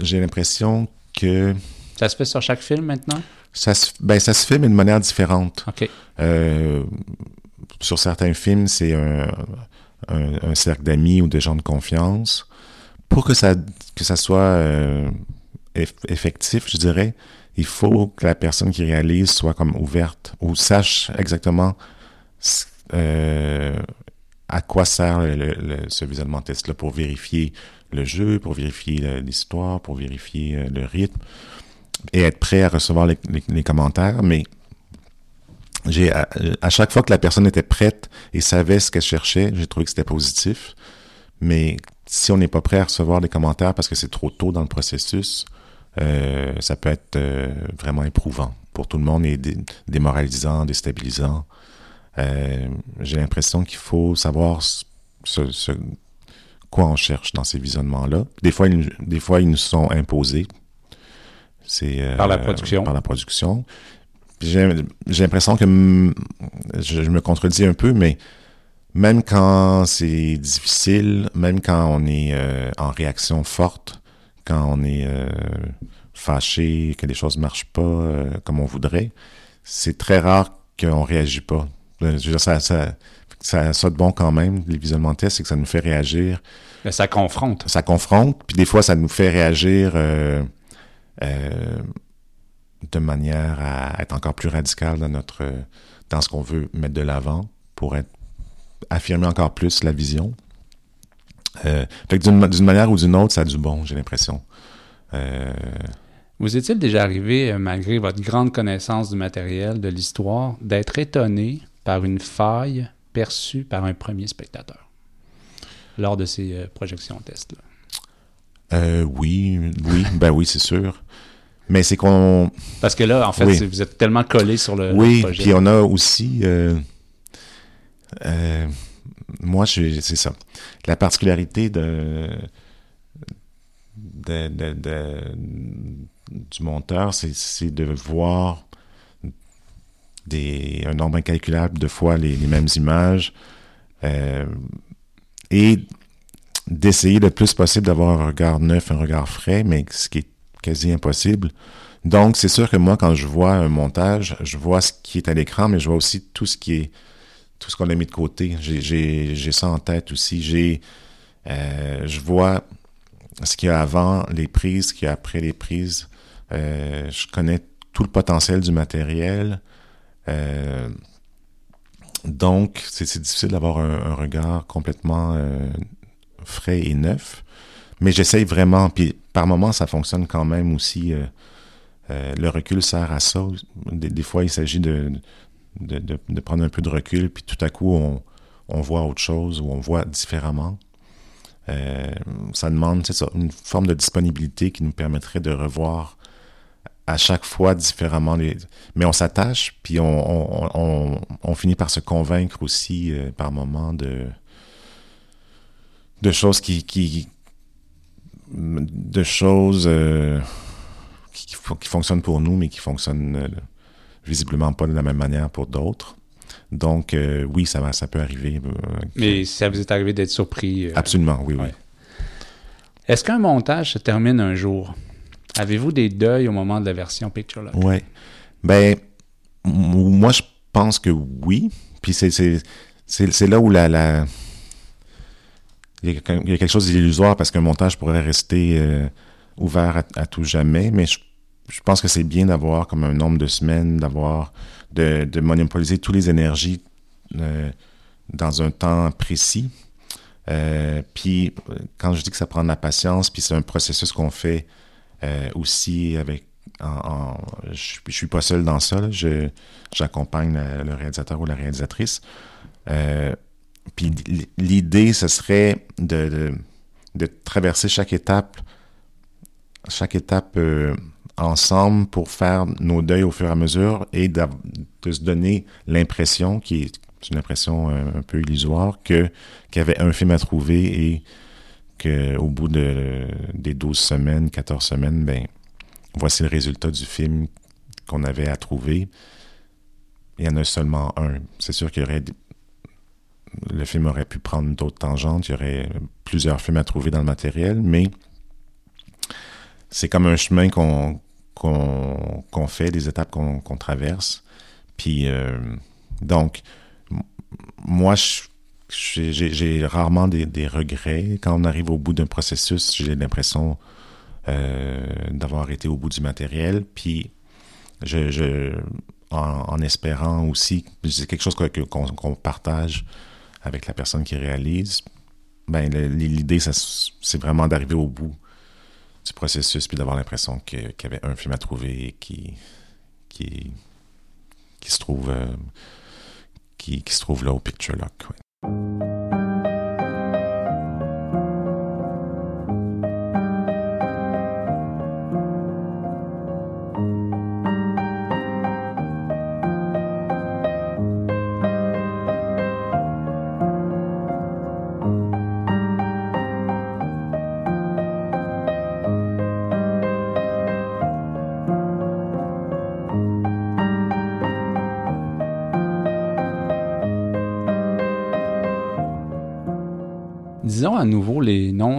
j'ai l'impression que Ça se fait sur chaque film maintenant? ça se, ben, ça se fait, mais de manière différente. OK. Sur certains films, c'est un, un- un cercle d'amis ou de gens de confiance. pour que ça, que ça soit effectif, je dirais, il faut que la personne qui réalise soit comme ouverte ou sache exactement euh, à quoi sert ce visionnement test-là pour vérifier le jeu, pour vérifier l'histoire, pour vérifier euh, le rythme et être prêt à recevoir les, commentaires. Mais à, à, chaque fois que la personne était prête et savait ce qu'elle cherchait, j'ai trouvé que c'était positif. Mais si on n'est pas prêt à recevoir des commentaires parce que c'est trop tôt dans le processus, euh, ça peut être euh, vraiment éprouvant pour tout le monde et démoralisant, déstabilisant. Euh, j'ai l'impression qu'il faut savoir ce, quoi on cherche dans ces visionnements-là. Des fois, ils, des fois, ils nous sont imposés. C'est par la production. Par la production. J'ai l'impression que je, je, me contredis un peu, mais même quand c'est difficile, même quand on est euh, en réaction forte, quand on est euh, fâché, que les choses marchent pas euh, comme on voudrait, c'est très rare qu'on réagit pas. Dire, ça, ça, ça, ça de bon quand même, les visionnements de c'est que ça nous fait réagir. Mais ça confronte. Ça confronte, puis des fois, ça nous fait réagir de manière à être encore plus radical dans notre dans ce qu'on veut mettre de l'avant pour être affirmer encore plus la vision. Euh, fait que d'une manière ou d'une autre, ça a du bon, j'ai l'impression. Euh... Vous est-il déjà arrivé, euh, malgré votre grande connaissance du matériel, de l'histoire, d'être étonné par une faille perçue par un premier spectateur lors de ces euh, projections tests-là? Euh, oui, oui, ben oui, c'est sûr. Mais c'est qu'on. Parce que là, en fait, vous êtes tellement collé sur le, oui, puis on a aussi. Euh, moi, c'est ça. La particularité du monteur, c'est de voir un nombre incalculable de fois les, mêmes images euh, et d'essayer le plus possible d'avoir un regard neuf, un regard frais, mais ce qui est quasi impossible. Donc, c'est sûr que moi, quand je vois un montage, je vois ce qui est à l'écran, mais je vois aussi tout ce qui est tout ce qu'on a mis de côté. J'ai ça en tête aussi. J'ai, euh, je vois ce qu'il y a avant les prises, ce qu'il y a après les prises. Euh, je connais tout le potentiel du matériel. Euh, donc, c'est difficile d'avoir un, regard complètement frais et neuf. Mais j'essaye vraiment, puis par moments, ça fonctionne quand même aussi. le recul sert à ça. des fois, il s'agit de, de, prendre un peu de recul, puis tout à coup, on, voit autre chose ou on voit différemment. Euh, ça demande ça, une forme de disponibilité qui nous permettrait de revoir à chaque fois différemment. Mais on s'attache, puis on, on, finit par se convaincre aussi euh, par moments de, de choses qui, qui de choses euh, qui, fonctionnent pour nous, mais qui fonctionnent visiblement pas de la même manière pour d'autres. Donc, euh, oui, ça, ça peut arriver. Euh, Mais ça vous est arrivé d'être surpris? Euh, Absolument, oui, oui. Est-ce qu'un montage se termine un jour? Avez-vous des deuils au moment de la version Picture Lock? Oui. Ben, moi, je pense que oui. Puis c'est là où la, la... Il, y a, quelque chose d'illusoire parce qu'un montage pourrait rester ouvert à, à, tout jamais, mais je je pense que c'est bien d'avoir comme un nombre de semaines, d'avoir de, de, monopoliser toutes les énergies euh, dans un temps précis. Euh, puis quand je dis que ça prend de la patience, puis c'est un processus qu'on fait euh, aussi avec. En, je, je suis pas seul dans ça. je j'accompagne le réalisateur ou la réalisatrice. Puis l'idée, ce serait de, de, de, traverser chaque étape, chaque étape ensemble pour faire nos deuils au fur et à mesure et de, se donner l'impression, qui est une impression euh, un, peu illusoire, que qu'il y avait un film à trouver et qu'au bout de, des 12 semaines, 14 semaines, ben voici le résultat du film qu'on avait à trouver. Il y en a seulement un. C'est sûr qu'il y aurait le film aurait pu prendre d'autres tangentes, il y aurait plusieurs films à trouver dans le matériel, mais c'est comme un chemin qu'on qu'on fait, des étapes qu'on traverse. Puis, euh, donc, moi, j'ai rarement des, regrets. Quand on arrive au bout d'un processus, j'ai l'impression euh, d'avoir été au bout du matériel. Puis, je, je en, espérant aussi, c'est quelque chose qu'on partage avec la personne qui réalise. Ben, l'idée, c'est vraiment d'arriver au bout du processus puis d'avoir l'impression qu'il y avait un film à trouver qui, qui, qui se trouve euh, qui, qui, se trouve là au Picture Lock.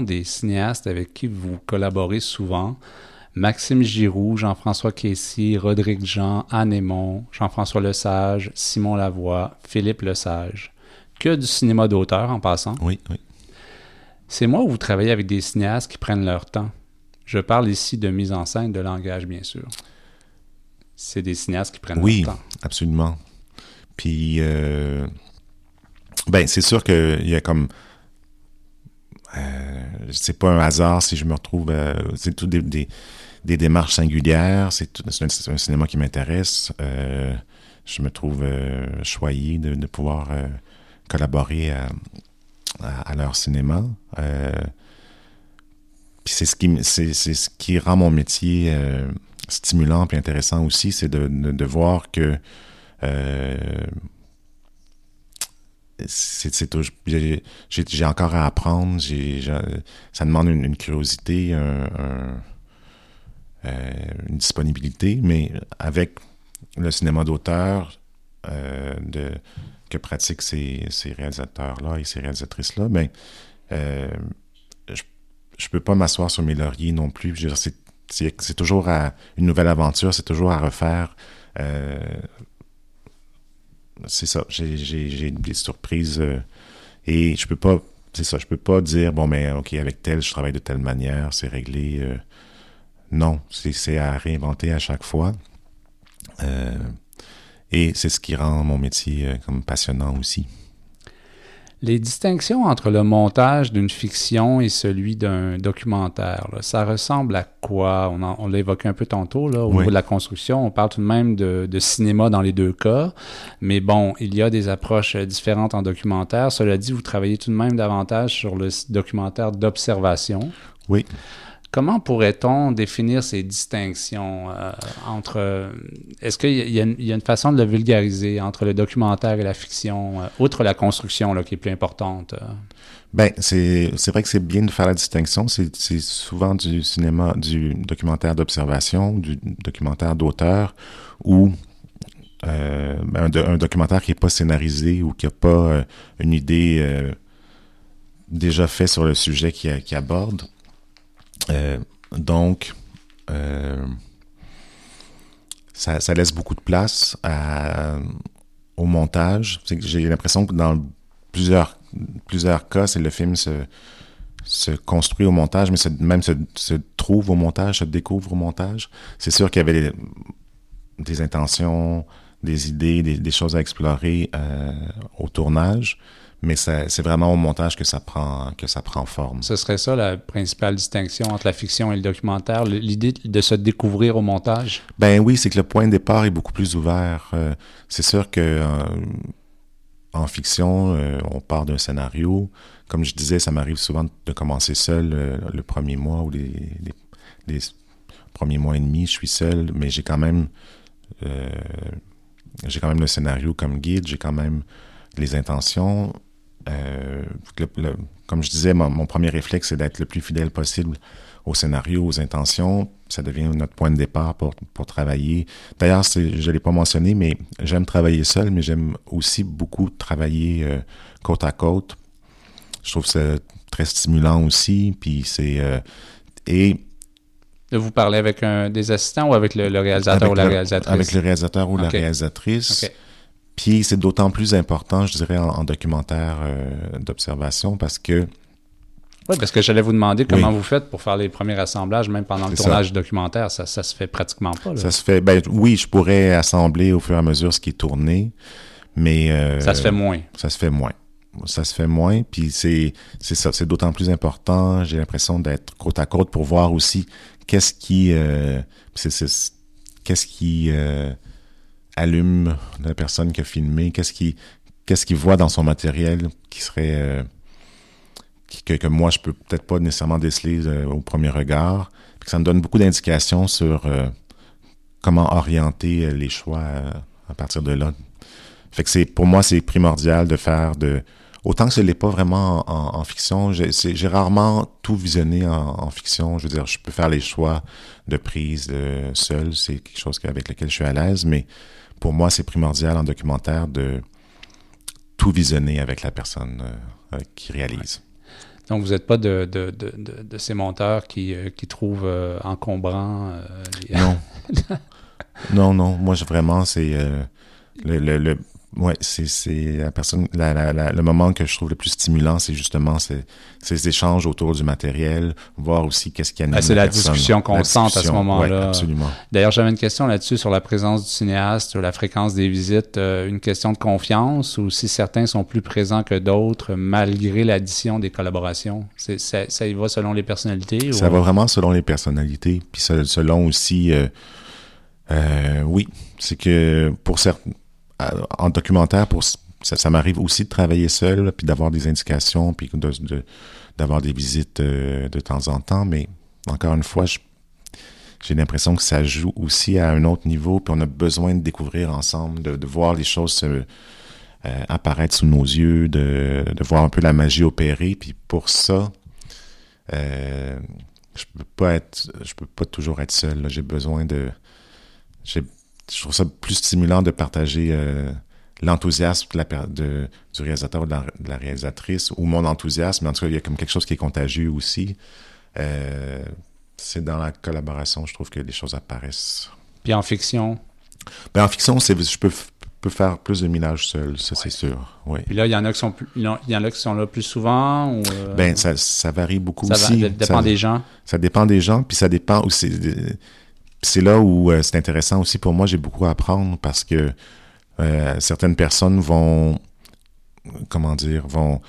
Des cinéastes avec qui vous collaborez souvent. Maxime Giroux, Jean-François Caissier, Rodrigue Jean, Anne Aymon, Jean-François Lesage, Simon Lavoie, Philippe Lesage. Que du cinéma d'auteur en passant. Oui, oui. C'est moi où vous travaillez avec des cinéastes qui prennent leur temps? Je parle ici de mise en scène, de langage, bien sûr. C'est des cinéastes qui prennent leur temps. Oui, absolument. Puis, euh, ben, c'est sûr qu'il y a comme euh, c'est pas un hasard si je me retrouve. Euh, c'est tout des, des, démarches singulières. C'est un, un, cinéma qui m'intéresse. Euh, je me trouve choyé de, pouvoir collaborer à, à, leur cinéma. puis c'est ce qui c'est, ce qui rend mon métier stimulant et intéressant aussi, c'est de, de, de, voir que c'est j'ai encore à apprendre ça demande une, curiosité euh, une disponibilité mais avec le cinéma d'auteur euh, que pratiquent ces, ces réalisateurs là et ces réalisatrices là ben euh, je, je peux pas m'asseoir sur mes lauriers non plus. C'est toujours à, une nouvelle aventure c'est toujours à refaire c'est ça. J'ai des surprises euh, et je peux pas. C'est ça. Je peux pas dire bon mais ok avec tel je travaille de telle manière, c'est réglé. Euh, non, c'est à réinventer à chaque fois. Euh, et c'est ce qui rend mon métier comme passionnant aussi. Les distinctions entre le montage d'une fiction et celui d'un documentaire, ça ressemble à quoi? On, on l'a évoqué un peu tantôt, là, au niveau de la construction. On parle tout de même de, de, cinéma dans les deux cas. Mais bon, il y a des approches différentes en documentaire. Cela dit, vous travaillez tout de même davantage sur le documentaire d'observation. Oui. Comment pourrait-on définir ces distinctions euh, entre... Est-ce qu'il y, a une façon de le vulgariser entre le documentaire et la fiction, euh, outre la construction là, qui est plus importante? Euh? Ben, c'est vrai que c'est bien de faire la distinction. C'est souvent du cinéma, du documentaire d'observation, du documentaire d'auteur, ou ben, un, documentaire qui n'est pas scénarisé ou qui n'a pas une idée déjà faite sur le sujet qu'il qui aborde. Euh, donc, euh, ça, laisse beaucoup de place au montage. J'ai l'impression que dans plusieurs, plusieurs cas, c'est le film se, se construit au montage, mais même se, se, trouve au montage, se découvre au montage. C'est sûr qu'il y avait des, intentions, des idées, des, des choses à explorer euh, au tournage mais c'est vraiment au montage que ça prend que ça prend forme. Ce serait ça la principale distinction entre la fiction et le documentaire, l'idée de se découvrir au montage? Ben oui, c'est que le point de départ est beaucoup plus ouvert. Euh, c'est sûr que euh, en fiction, euh, on part d'un scénario. Comme je disais, ça m'arrive souvent de commencer seul le premier mois ou les, les, les, premiers mois et demi, je suis seul, mais j'ai quand même j'ai quand même le scénario comme guide, j'ai quand même les intentions, euh, comme je disais, mon, premier réflexe, c'est d'être le plus fidèle possible au scénario, aux intentions. Ça devient notre point de départ pour, pour travailler. D'ailleurs, je ne l'ai pas mentionné, mais j'aime travailler seul, mais j'aime aussi beaucoup travailler euh, côte à côte. Je trouve ça très stimulant aussi. Puis c'est. Euh, et. Vous parlez avec un des assistants ou avec le, réalisateur ou la réalisatrice? Avec le réalisateur ou la réalisatrice. Puis c'est d'autant plus important, je dirais, en, documentaire euh, d'observation parce que oui, parce que j'allais vous demander comment vous faites pour faire les premiers assemblages, même pendant le tournage documentaire. Ça, ça se fait pratiquement pas. Là. Ça se fait. Ben oui, je pourrais assembler au fur et à mesure ce qui est tourné, mais euh, ça se fait moins. Ça se fait moins. Ça se fait moins. Puis c'est c'est ça. C'est d'autant plus important. J'ai l'impression d'être côte à côte pour voir aussi qu'est-ce qui euh, qu'est-ce qui euh, allume la personne qui a filmé, qu'est-ce qui qu'est-ce qu'il voit dans son matériel qui serait euh, que, que, moi je peux peut-être pas nécessairement déceler euh, au premier regard. Puis ça me donne beaucoup d'indications sur euh, comment orienter euh, les choix à partir de là. Fait que c'est pour moi c'est primordial de faire de autant que ce n'est pas vraiment en, en fiction. J'ai rarement tout visionné en, en, fiction. Je veux dire, je peux faire les choix de prise seul, c'est quelque chose avec lequel je suis à l'aise, mais pour moi c'est primordial en documentaire de tout visionner avec la personne qui réalise. Donc, vous n'êtes pas de, de, de, de, ces monteurs qui, euh, qui trouvent euh, encombrant. Euh, non. non, non. Moi, vraiment, c'est le, le, le, Ouais, c'est la personne, la, la, le moment que je trouve le plus stimulant, c'est justement ces, ces, échanges autour du matériel, voir aussi qu'est-ce qu'il y a. Ah, c'est la, discussion constante à ce moment-là. Ouais, absolument. D'ailleurs, j'avais une question là-dessus sur la présence du cinéaste, la fréquence des visites, euh, une question de confiance ou si certains sont plus présents que d'autres malgré l'addition des collaborations? Ça, ça y va selon les personnalités. Ça va vraiment selon les personnalités, puis selon aussi. Euh, euh, oui, c'est que pour certains en documentaire, pour ça, m'arrive aussi de travailler seul, puis d'avoir des indications, puis de, d'avoir des visites euh, de temps en temps. Mais encore une fois, j'ai l'impression que ça joue aussi à un autre niveau, puis on a besoin de découvrir ensemble, de, voir les choses euh, apparaître sous nos yeux, de, de, voir un peu la magie opérer. Puis pour ça, euh, je peux pas être, je peux pas toujours être seul. J'ai besoin de, je trouve ça plus stimulant de partager euh, l'enthousiasme de, du réalisateur ou de la, réalisatrice ou mon enthousiasme. Mais en tout cas, il y a comme quelque chose qui est contagieux aussi. Euh, c'est dans la collaboration, je trouve que les choses apparaissent. Puis en fiction? Ben, en fiction, je peux, peux faire plus de minage seul, ça c'est sûr. Oui. Puis là, il y en a qui sont il y en a qui sont là plus souvent ou euh, Ben ça, ça varie beaucoup aussi. Ça dépend des gens. Ça dépend des gens, puis ça dépend aussi c'est là où euh, c'est intéressant aussi pour moi, j'ai beaucoup à apprendre parce que euh, certaines personnes vont, comment dire, vont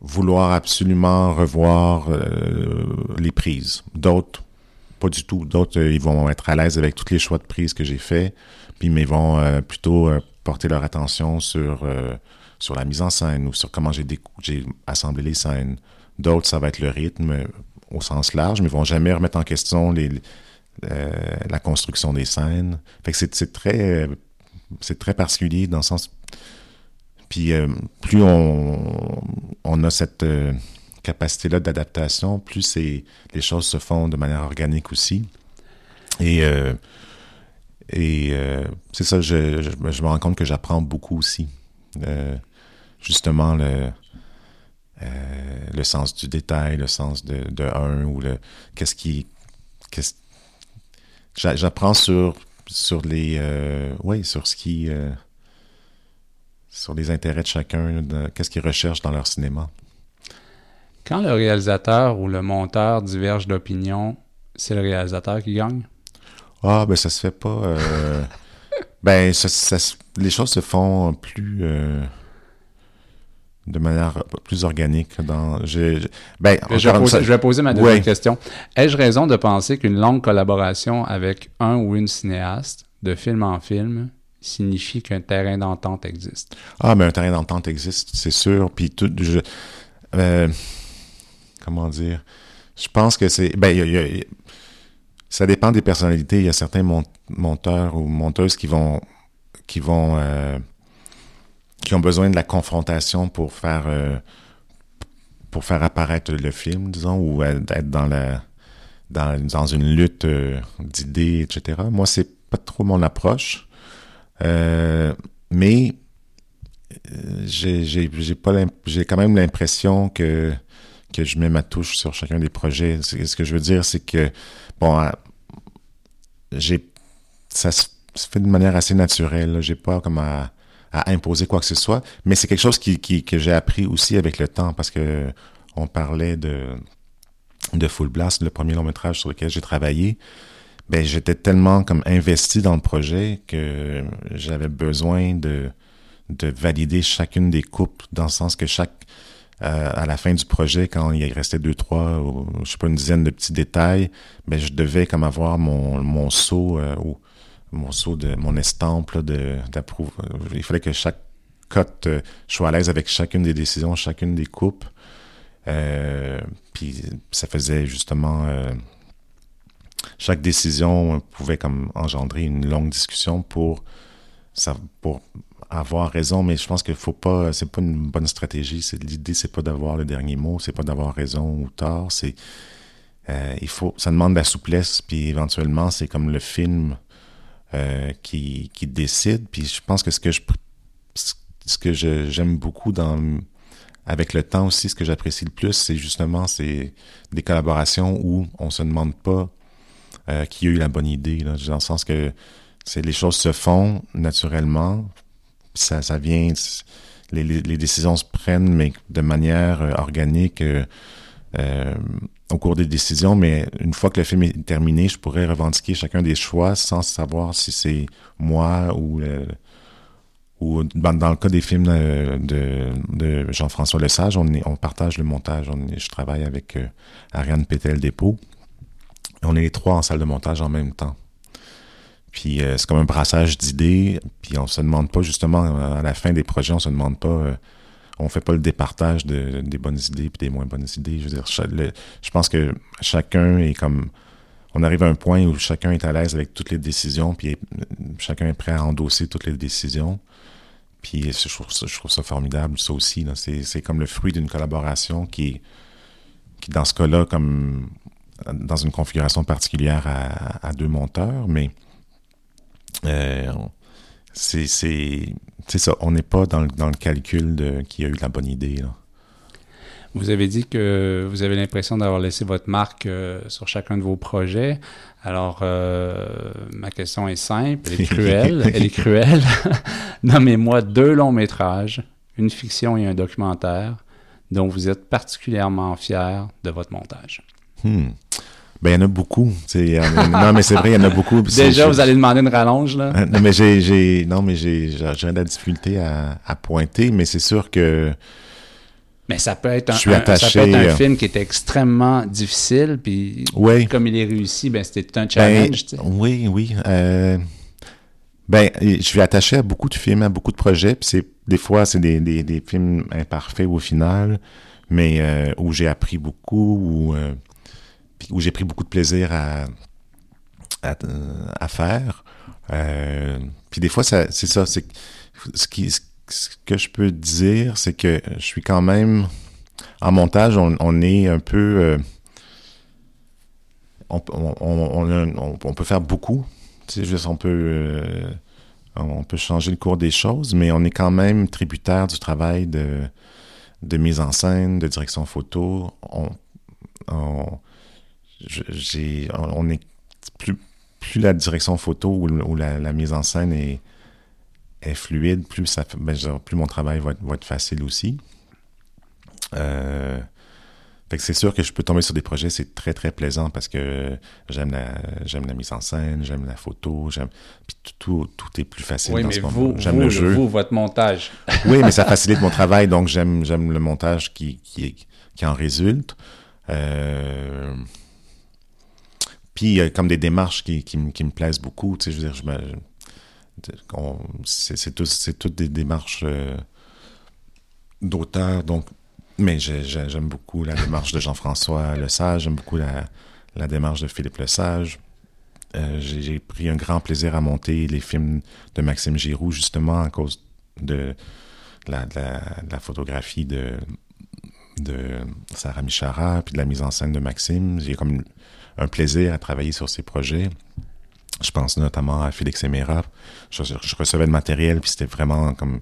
vouloir absolument revoir euh, les prises. D'autres, pas du tout. D'autres, ils vont être à l'aise avec tous les choix de prises que j'ai faits, puis mais vont plutôt porter leur attention sur sur la mise en scène ou sur comment j'ai assemblé les scènes. D'autres, ça va être le rythme au sens large, mais ils vont jamais remettre en question les la construction des scènes. C'est très, c'est très particulier dans le sens. Puis euh, plus on, on, a cette euh, capacité-là d'adaptation, plus les choses se font de manière organique aussi. Et, et c'est ça, je, je, me rends compte que j'apprends beaucoup aussi. justement, le, le sens du détail, le sens de, de un, ou le qu'est-ce qui. J'apprends sur sur les euh, oui sur ce qui euh, sur les intérêts de chacun, qu'est-ce qu'ils recherchent dans leur cinéma. Quand le réalisateur ou le monteur diverge d'opinion, c'est le réalisateur qui gagne? Ah ben ça se fait pas. Euh, ben ça, les choses se font plus de manière plus organique. Dans, ben, je, vais poser, ma deuxième question. Ai-je raison de penser qu'une longue collaboration avec un ou une cinéaste, de film en film, signifie qu'un terrain d'entente existe? Ah, mais un terrain d'entente existe, c'est sûr. Puis tout, je, euh, comment dire? Je pense que c'est, ben, ça dépend des personnalités. Il y a certains monteurs ou monteuses qui vont, qui vont euh, qui ont besoin de la confrontation pour faire euh, pour faire apparaître le film, disons, ou être dans la dans, dans une lutte euh, d'idées, etc. Moi, c'est pas trop mon approche, euh, mais j'ai j'ai pas j'ai quand même l'impression que que je mets ma touche sur chacun des projets. Ce que je veux dire, c'est que bon, j'ai ça se fait de manière assez naturelle. J'ai pas comme à à imposer quoi que ce soit, mais c'est quelque chose qui, que j'ai appris aussi avec le temps parce que on parlait de de Full Blast, le premier long métrage sur lequel j'ai travaillé. Ben j'étais tellement comme investi dans le projet que j'avais besoin de de valider chacune des coupes dans le sens que chaque euh, à la fin du projet, quand il restait deux, trois, ou, je sais pas, une dizaine de petits détails, ben je devais comme avoir mon, mon saut euh, mon saut de mon estampe d'approuve. Il fallait que chaque cote, euh, je sois à l'aise avec chacune des décisions, chacune des coupes. Euh, puis ça faisait justement chaque décision pouvait comme engendrer une longue discussion pour ça pour avoir raison, mais je pense qu'il faut pas, c'est pas une bonne stratégie. C'est l'idée, c'est pas d'avoir le dernier mot, c'est pas d'avoir raison ou tort. C'est, euh, il faut, ça demande de la souplesse, puis éventuellement, c'est comme le film euh, qui, qui décide. Puis je pense que ce que je, ce que j'aime beaucoup dans avec le temps aussi, ce que j'apprécie le plus, c'est justement c'est des collaborations où on se demande pas euh, qui a eu la bonne idée, là, dans le sens que c'est les choses se font naturellement, ça, ça vient, les, les, décisions se prennent, mais de manière euh, organique euh, euh, au cours des décisions. Mais une fois que le film est terminé, je pourrais revendiquer chacun des choix sans savoir si c'est moi ou ou dans, le cas des films de, de, Jean-François Lesage, on, partage le montage. On je travaille avec Ariane Pétel-Dépôt. On est les trois en salle de montage en même temps. Puis euh, c'est comme un brassage d'idées. Puis on se demande pas justement à la fin des projets, on se demande pas, euh, on fait pas le départage de, des bonnes idées puis des moins bonnes idées. Je veux dire, je pense que chacun est comme, on arrive à un point où chacun est à l'aise avec toutes les décisions, puis chacun est prêt à endosser toutes les décisions. Puis je trouve ça, je trouve formidable, ça aussi. C'est comme le fruit d'une collaboration qui, qui dans ce cas-là, comme dans une configuration particulière à, à deux monteurs, mais euh, c'est ça, on n'est pas dans le, dans le calcul de qui a eu la bonne idée. Là. Vous avez dit que vous avez l'impression d'avoir laissé votre marque euh, sur chacun de vos projets. Alors, euh, ma question est simple, elle est cruelle. elle est cruelle. Nommez-moi deux longs métrages, une fiction et un documentaire, dont vous êtes particulièrement fier de votre montage. Hmm. Ben, il y en a beaucoup. non, mais c'est vrai, il y en a beaucoup. Déjà, vous allez demander une rallonge, là? Euh, non, mais j'ai, non, mais j'ai, j'ai de la difficulté à, à pointer, mais c'est sûr que. Mais ça peut être un, ça peut être un euh, film qui est extrêmement difficile, puis comme il est réussi, ben c'était un challenge. Ben, oui, oui. Euh, ben, je suis attaché à beaucoup de films, à beaucoup de projets, puis c'est des fois c'est des, des, des, films imparfaits au final, mais euh, où j'ai appris beaucoup, où j'ai pris beaucoup de plaisir à, à, faire. Euh, puis des fois, c'est ça. Ce, qui, ce que je peux dire, c'est que je suis quand même en montage. On, est un peu. Euh, on, on, on, peut faire beaucoup. Sais, on peut. Euh, on peut changer le cours des choses, mais on est quand même tributaire du travail de, de mise en scène, de direction photo. On, j'ai, on est plus, plus la direction photo ou, la, mise en scène est, est fluide, plus ça, ben, plus mon travail va être, facile aussi. Euh, c'est sûr que je peux tomber sur des projets, c'est très très plaisant parce que j'aime la j'aime la mise en scène, j'aime la photo, j'aime puis tout, tout, est plus facile oui, dans mais ce moment. J'aime le jeu. Vous, votre montage. oui, mais ça facilite mon travail, donc j'aime j'aime le montage qui qui, qui en résulte. Euh, puis, a comme des démarches qui, qui, me plaisent beaucoup. Tu sais, je veux dire, je c'est toutes des démarches euh, d'auteur. Donc, mais j'aime beaucoup la démarche de Jean-François Lesage, j'aime beaucoup la, la, démarche de Philippe Lesage. Euh, J'ai pris un grand plaisir à monter les films de Maxime Giroux, justement à cause de la, de la photographie de, de Sarah Michara, puis de la mise en scène de Maxime. J'ai comme un plaisir à travailler sur ces projets. Je pense notamment à Félix Emera. Je, recevais le matériel, puis c'était vraiment comme...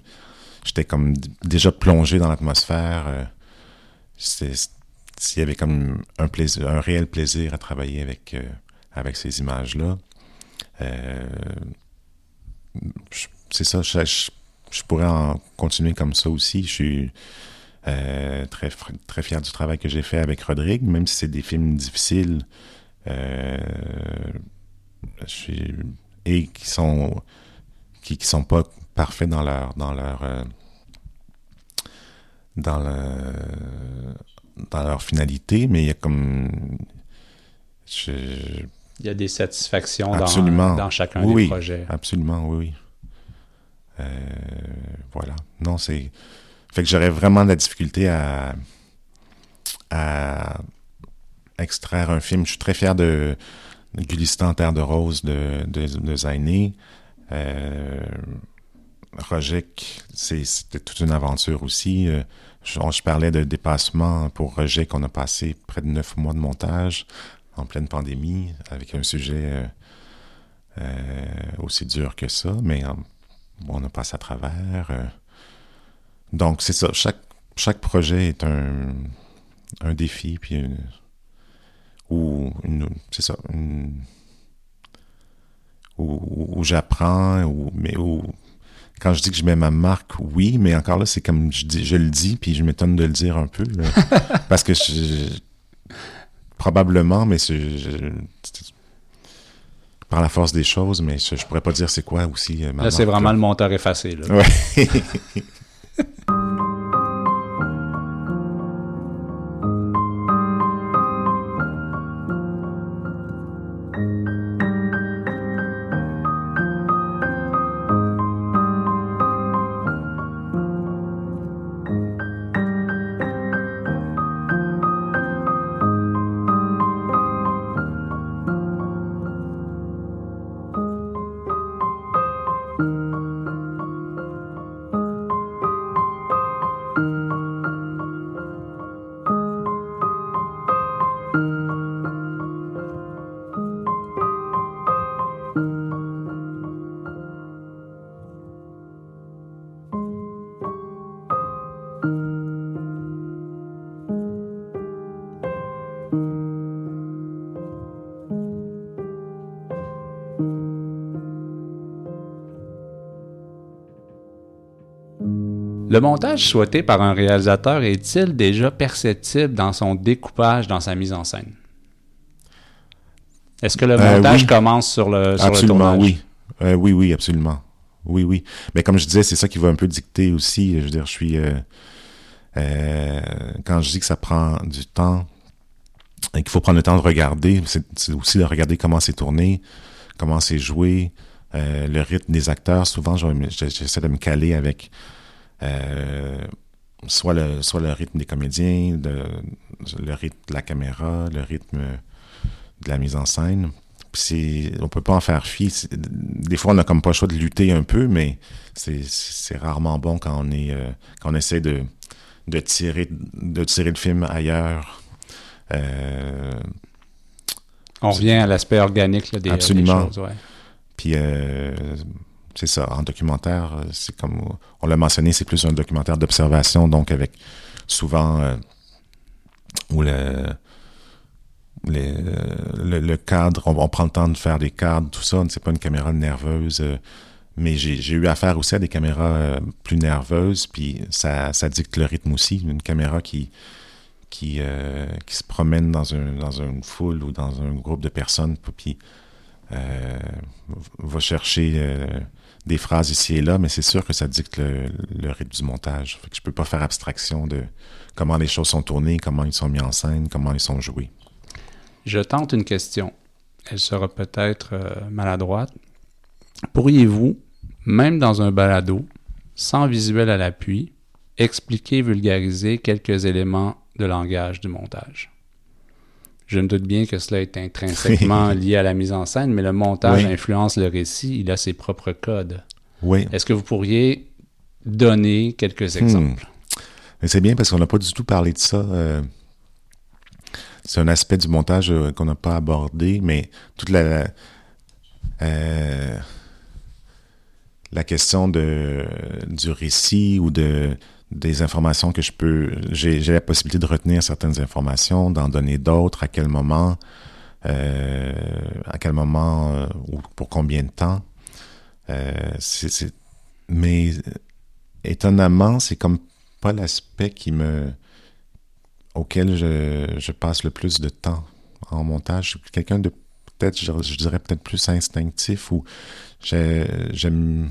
J'étais comme déjà plongé dans l'atmosphère. Euh, s'il y avait comme un réel plaisir à travailler avec, euh, ces images-là. Euh, c'est ça, je pourrais en continuer comme ça aussi. Je suis très, très fier du travail que j'ai fait avec Rodrigue, même si c'est des films difficiles suis, et qui sont qui, qui sont pas parfaits dans leur dans leur euh, dans le dans leur finalité, mais il y a comme je, il y a des satisfactions dans, dans, chacun des projets. Absolument, oui, oui. Euh, voilà. Non, c'est. Fait que j'aurais vraiment de la difficulté à, à extraire un film. Je suis très fier de, de Terre de Rose de, de, Zainé. Euh, c'était toute une aventure aussi. Euh, je, je, parlais de dépassement pour Roger qu'on a passé près de neuf mois de montage en pleine pandémie avec un sujet euh, euh, aussi dur que ça, mais on a passé à travers. donc c'est ça, chaque, chaque projet est un, un défi, puis ou c'est ça, où, j'apprends, mais où, quand je dis que je mets ma marque, oui, mais encore là, c'est comme je, dis, je le dis, puis je m'étonne de le dire un peu, parce que je, probablement, mais c'est par la force des choses, mais je, pourrais pas dire c'est quoi aussi. Euh, là, c'est vraiment le monteur effacé. Là. Ouais. Le montage souhaité par un réalisateur est-il déjà perceptible dans son découpage, dans sa mise en scène? Est-ce que le euh, montage commence sur le, sur absolument, oui. Euh, oui, oui, absolument. Oui, oui. Mais comme je disais, c'est ça qui va un peu dicter aussi. Je veux dire, je suis... Euh, quand je dis que ça prend du temps et qu'il faut prendre le temps de regarder, c'est aussi de regarder comment c'est tourné, comment c'est joué, le rythme des acteurs. Souvent, j'essaie de me caler avec euh, soit, le, soit le rythme des comédiens, le rythme de la caméra, le rythme de la mise en scène. Puis on peut pas en faire fi. Des fois, on n'a comme pas le choix de lutter un peu, mais c'est rarement bon quand on est euh, quand on essaie de, de tirer de tirer le film ailleurs. Euh, on revient à l'aspect organique des, absolument. des choses. Ouais. Puis c'est ça, en documentaire, euh, c'est comme on l'a mentionné, c'est plus un documentaire d'observation, donc avec souvent euh, où le, le, cadre, on, prend le temps de faire des cadres, tout ça, c'est pas une caméra nerveuse, euh, mais j'ai eu affaire aussi à des caméras plus nerveuses, puis ça, ça dicte le rythme aussi, une caméra qui qui, qui se promène dans, dans une foule ou dans un groupe de personnes, puis va chercher des phrases ici et là, mais c'est sûr que ça dicte le, rythme du montage. Fait que je peux pas faire abstraction de comment les choses sont tournées, comment ils sont mis en scène, comment ils sont joués. Je tente une question. Elle sera peut-être euh, maladroite. Pourriez-vous, même dans un balado, sans visuel à l'appui, expliquer, vulgariser quelques éléments de langage du montage? Je me doute bien que cela est intrinsèquement lié à la mise en scène, mais le montage influence le récit, il a ses propres codes. Oui. Est-ce que vous pourriez donner quelques hmm. exemples? C'est bien parce qu'on n'a pas du tout parlé de ça. Euh, c'est un aspect du montage euh, qu'on n'a pas abordé, mais toute la, euh, la question de, du récit ou de, des informations que je peux, j'ai la possibilité de retenir certaines informations, d'en donner d'autres, à quel moment, euh, à quel moment euh, ou pour combien de temps. Euh, mais étonnamment, c'est comme pas l'aspect qui me auquel je, je, passe le plus de temps en montage. Je suis quelqu'un de peut-être, je, je, dirais peut-être plus instinctif ou j'aime,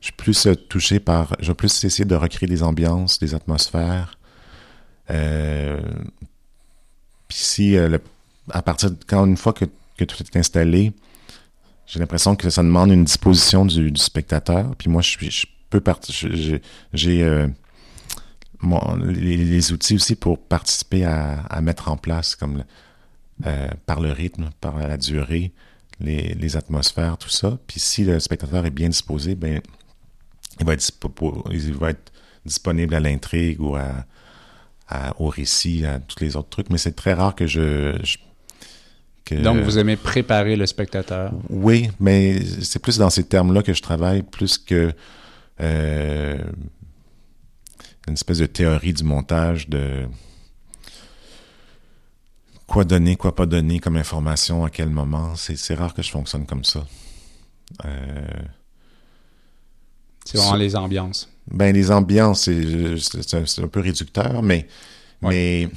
je suis plus touché par, je vais plus essayer de recréer des ambiances, des atmosphères. Euh, puis si, euh, le, à partir de, quand une fois que, que tout est installé, j'ai l'impression que ça demande une disposition du, spectateur. Puis moi, je suis, peux j'ai euh, les, les, outils aussi pour participer à, à mettre en place, comme euh, par le rythme, par la durée, les, les, atmosphères, tout ça. Puis si le spectateur est bien disposé, ben il va être, il va être disponible à l'intrigue ou à, à, au récit, à tous les autres trucs. Mais c'est très rare que je, je que, Donc, vous aimez préparer le spectateur? Oui, mais c'est plus dans ces termes-là que je travaille, plus que euh, une espèce de théorie du montage de quoi donner, quoi pas donner comme information à quel moment. C'est rare que je fonctionne comme ça. Euh, c'est vraiment les ambiances. Ben, les ambiances, c'est un, peu réducteur, mais. mais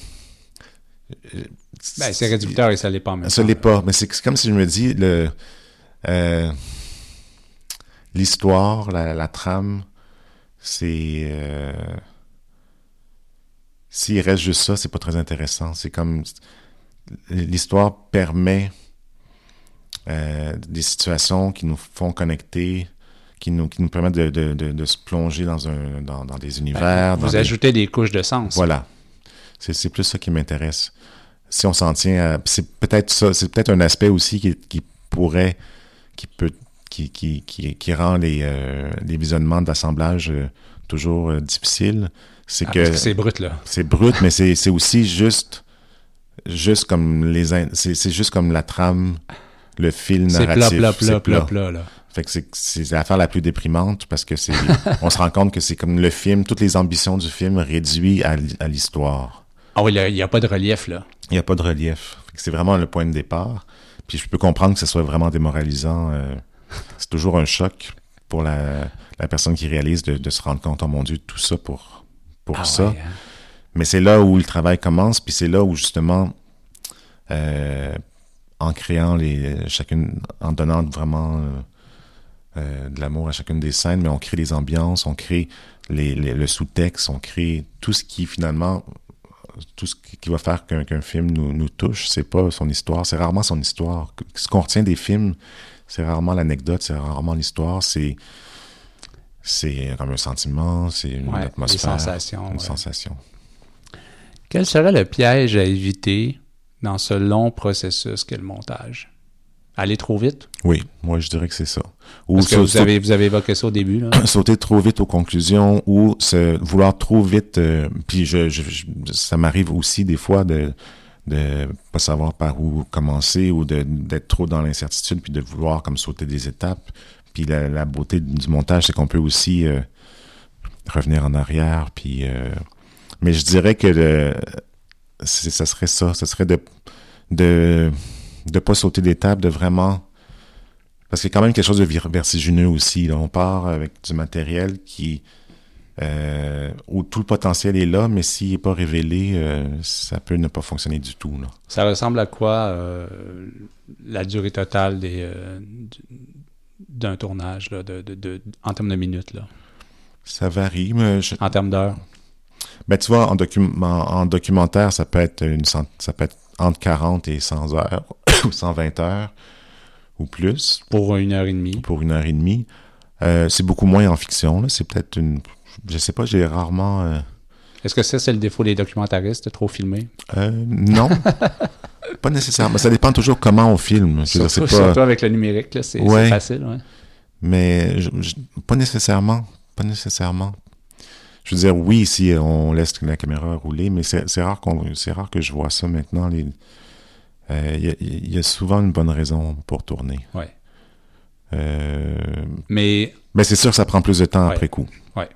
ben, c'est réducteur et ça l'est pas. Ça l'est pas, mais c'est comme si je me dis, le. Euh, l'histoire, la, la, trame, c'est. Euh, S'il reste juste ça, c'est pas très intéressant. C'est comme. L'histoire permet euh, des situations qui nous font connecter, qui nous, qui nous permettent de, de, de, de se plonger dans, un, dans, dans des univers. Ben, vous ajoutez des... des couches de sens. Voilà. C'est plus ça qui m'intéresse. Si on s'en tient à. C'est peut-être ça, c'est peut-être un aspect aussi qui, qui pourrait, qui peut qui, qui, qui, qui rend les, euh, les visionnements d'assemblage euh, toujours euh, difficiles. C'est Ah, que c'est brut, là. c'est brut, mais c'est c'est aussi juste juste comme les in- c'est c'est juste comme la trame, le fil C'est narratif. plat, plat, c'est plat, plat, plat, là. Fait que c'est l'affaire la plus déprimante parce que c'est on se rend compte que c'est comme le film, toutes les ambitions du film réduit à, l'histoire. Ah oui, il n'y a, pas de relief, là. Il n'y a pas de relief. C'est vraiment le point de départ. Puis je peux comprendre que ce soit vraiment démoralisant. euh, c'est toujours un choc pour la, la personne qui réalise de, de se rendre compte, oh mon Dieu, tout ça pour, pour Ah ça. ouais, hein. Mais c'est là où le travail commence, puis c'est là où justement, euh, en créant les chacune, en donnant vraiment euh, euh, de l'amour à chacune des scènes, mais on crée des ambiances, on crée les, les- le sous-texte, on crée tout ce qui finalement, tout ce qui va faire qu'un film nous, nous touche. C'est pas son histoire, c'est rarement son histoire. Ce qu'on retient des films, c'est rarement l'anecdote, c'est rarement l'histoire, c'est c'est comme un sentiment, c'est une Ouais, atmosphère, sensations, une ouais. sensation. Quel serait le piège à éviter dans ce long processus qu'est le montage? Aller trop vite? Oui, moi je dirais que c'est ça. Ou Parce que sau- vous avez, vous avez évoqué ça au début, là. sauter trop vite aux conclusions ou se vouloir trop vite. euh, puis je, je- je- ça m'arrive aussi des fois de de pas savoir par où commencer ou de d'être trop dans l'incertitude puis de vouloir comme sauter des étapes. Puis la, la beauté du montage, c'est qu'on peut aussi euh, revenir en arrière. Puis euh, mais je dirais que le, ça serait ça, ça serait de de de pas sauter d'étapes, de vraiment parce qu'il y a quand même quelque chose de vertigineux aussi. Là. On part avec du matériel qui euh, où tout le potentiel est là, mais s'il n'est pas révélé, euh, ça peut ne pas fonctionner du tout. Là. Ça ressemble à quoi euh, la durée totale des, du- d'un tournage là, de, de, de- en termes de minutes, là, Ça varie, mais je- en termes d'heures? ben, tu vois, en, docu- en, en documentaire, ça peut être une cent- ça peut être entre 40 et 100 heures ou 120 heures ou plus Pour une heure et demie. pour une heure et demie. Euh, c'est beaucoup moins en fiction. C'est peut-être une. Je sais pas, j'ai rarement. euh, Est-ce que ça, c'est le défaut des documentaristes, de trop filmer? euh, non. pas nécessairement. Ça dépend toujours comment on filme. Dire, Surtout, c'est pas... surtout avec le numérique, c'est Ouais. facile. Ouais. Mais je- je- pas nécessairement. Pas nécessairement. Je veux dire, oui, si on laisse la caméra rouler, mais c'est rare rare que je vois ça maintenant. Les, il y, a- il y a souvent une bonne raison pour tourner. Ouais. Euh, Mais mais c'est sûr que ça prend plus de temps Ouais. après coup. Ouais.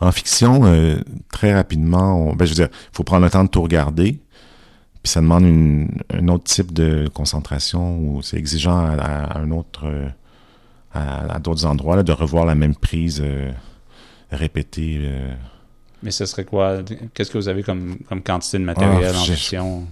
En fiction, euh, très rapidement, on- ben, je veux dire, il faut prendre le temps de tout regarder. Puis ça demande une, un autre type de concentration ou c'est exigeant à, à un autre, euh, à, à d'autres endroits, là, de revoir la même prise euh, euh, Mais ce serait quoi? Qu'est-ce que vous avez comme, comme quantité de matériel Ah, en j'ai- fiction?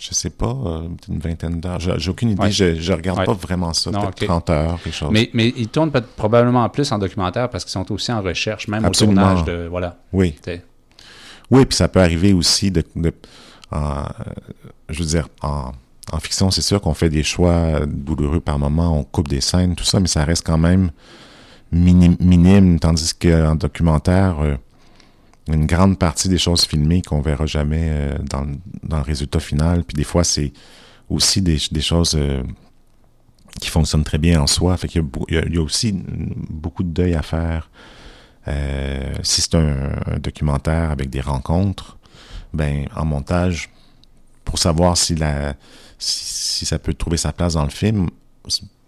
Je sais pas, euh, une vingtaine d'heures. J'ai aucune idée. Ouais. Je, je regarde Ouais. pas vraiment ça. Peut-être ok. 30 heures, quelque chose. Mais, mais ils tournent probablement plus en documentaire parce qu'ils sont aussi en recherche, même Absolument. au tournage de. Voilà. Oui. Oui, puis ça peut arriver aussi de. de- en- je veux dire, en, en fiction, c'est sûr qu'on fait des choix douloureux par moment, on coupe des scènes, tout ça, mais ça reste quand même mini- minime, tandis qu'en documentaire, euh, une grande partie des choses filmées qu'on verra jamais euh, dans, dans le résultat final, puis des fois, c'est aussi des, des choses euh, qui fonctionnent très bien en soi. Fait qu'il y a, aussi beaucoup de deuil à faire. Euh, si c'est un, documentaire avec des rencontres, ben en montage, pour savoir si la si, ça peut trouver sa place dans le film,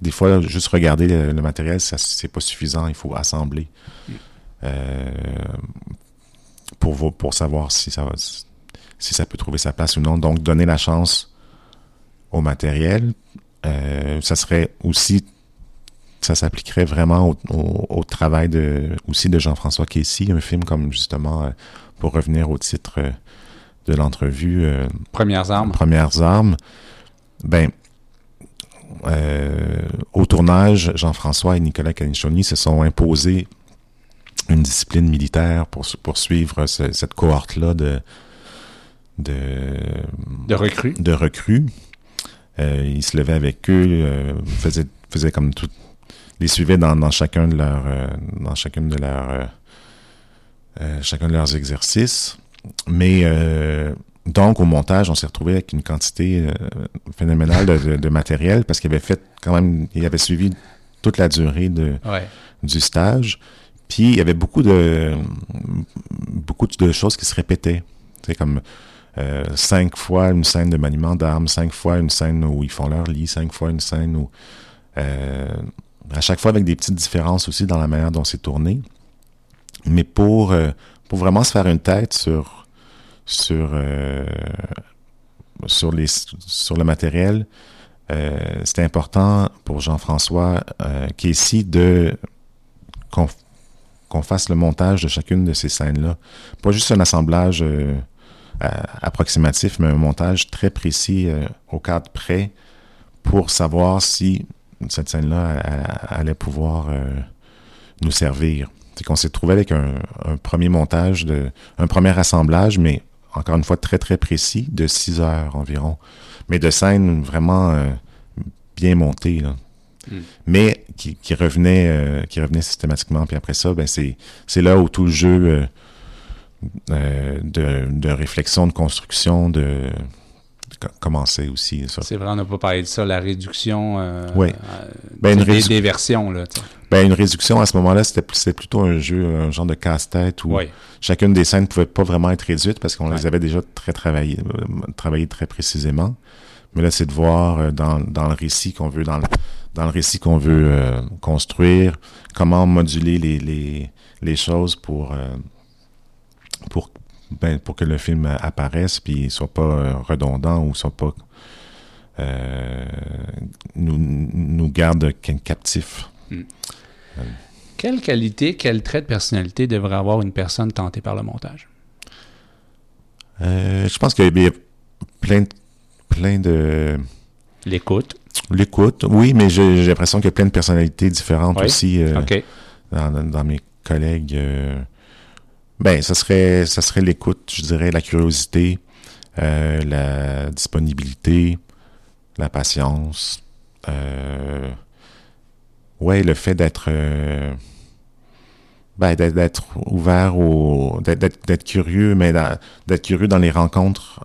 des fois juste regarder le, matériel, c'est pas suffisant, il faut assembler pour vo- pour savoir si ça si ça peut trouver sa place ou non. Donc donner la chance au matériel, euh, ça serait aussi ça s'appliquerait vraiment au, au- au travail de aussi de Jean-François Casey, un film comme justement euh, pour revenir au titre euh, de l'entrevue Premières armes. Premières armes. Ben au tournage, Jean-François et Nicolas Canichoni se sont imposés une discipline militaire pour su- poursuivre ce- cette cohorte-là de, de, De recrues. de recrues. Euh, ils se levaient avec eux, euh, faisaient, faisaient comme tout, les suivaient dans, dans chacun de leurs, euh, dans chacune de leurs, chacun de leurs exercices. Mais donc au montage, on s'est retrouvé avec une quantité phénoménale de, de- de matériel parce qu'il avait fait quand même, il avait suivi toute la durée de, Ouais. du stage. Il y avait beaucoup de beaucoup de choses qui se répétaient. C'est comme euh, cinq fois une scène de maniement d'armes, cinq fois une scène où ils font leur lit, cinq fois une scène où euh, à chaque fois avec des petites différences aussi dans la manière dont c'est tourné. Mais pour euh, pour vraiment se faire une tête sur sur sur les sur le matériel, c'était important pour Jean-François qui est de qu'on fasse le montage de chacune de ces scènes-là. Pas juste un assemblage euh, approximatif, mais un montage très précis euh, au cadre près pour savoir si cette scène-là allait pouvoir euh, nous servir. C'est qu'on s'est trouvé avec un, premier montage, un premier assemblage, mais encore une fois très très précis, de 6 heures environ. Mais de scènes vraiment bien montées. Mm. mais qui, qui revenait euh, qui revenait systématiquement puis après ça ben c'est là où tout le jeu euh, euh, de, de réflexion de construction de, de co- commençait aussi C'est vrai, on n'a pas parlé de ça, la réduction euh, Ben, une des, rédu- des versions. Là, ben une réduction à ce moment-là c'était plutôt un jeu un genre de casse-tête où chacune des scènes pouvait pas vraiment être réduite parce qu'on les avait déjà très travaillées travaillées très précisément mais là c'est de voir euh, dans, dans le récit qu'on veut dans le, dans le récit qu'on veut euh, construire. Comment moduler les, les, les choses pour euh, pour ben, pour que le film apparaisse puis soit pas redondant ou soit pas euh, nous, nous garde captifs Quelle qualité, quel trait de personnalité devrait avoir une personne tentée par le montage? Je pense qu'il y a plein de, plein de L'écoute. l'écoute. Oui, mais j'ai l'impression qu'il y a plein de personnalités différentes Oui. aussi euh, dans, mes collègues. euh. ben, ça serait ça serait l'écoute, je dirais, la curiosité, euh, la disponibilité, la patience. Ouais, le fait d'être ben, d'être- ouvert au d'être- curieux, mais d'être curieux dans les rencontres,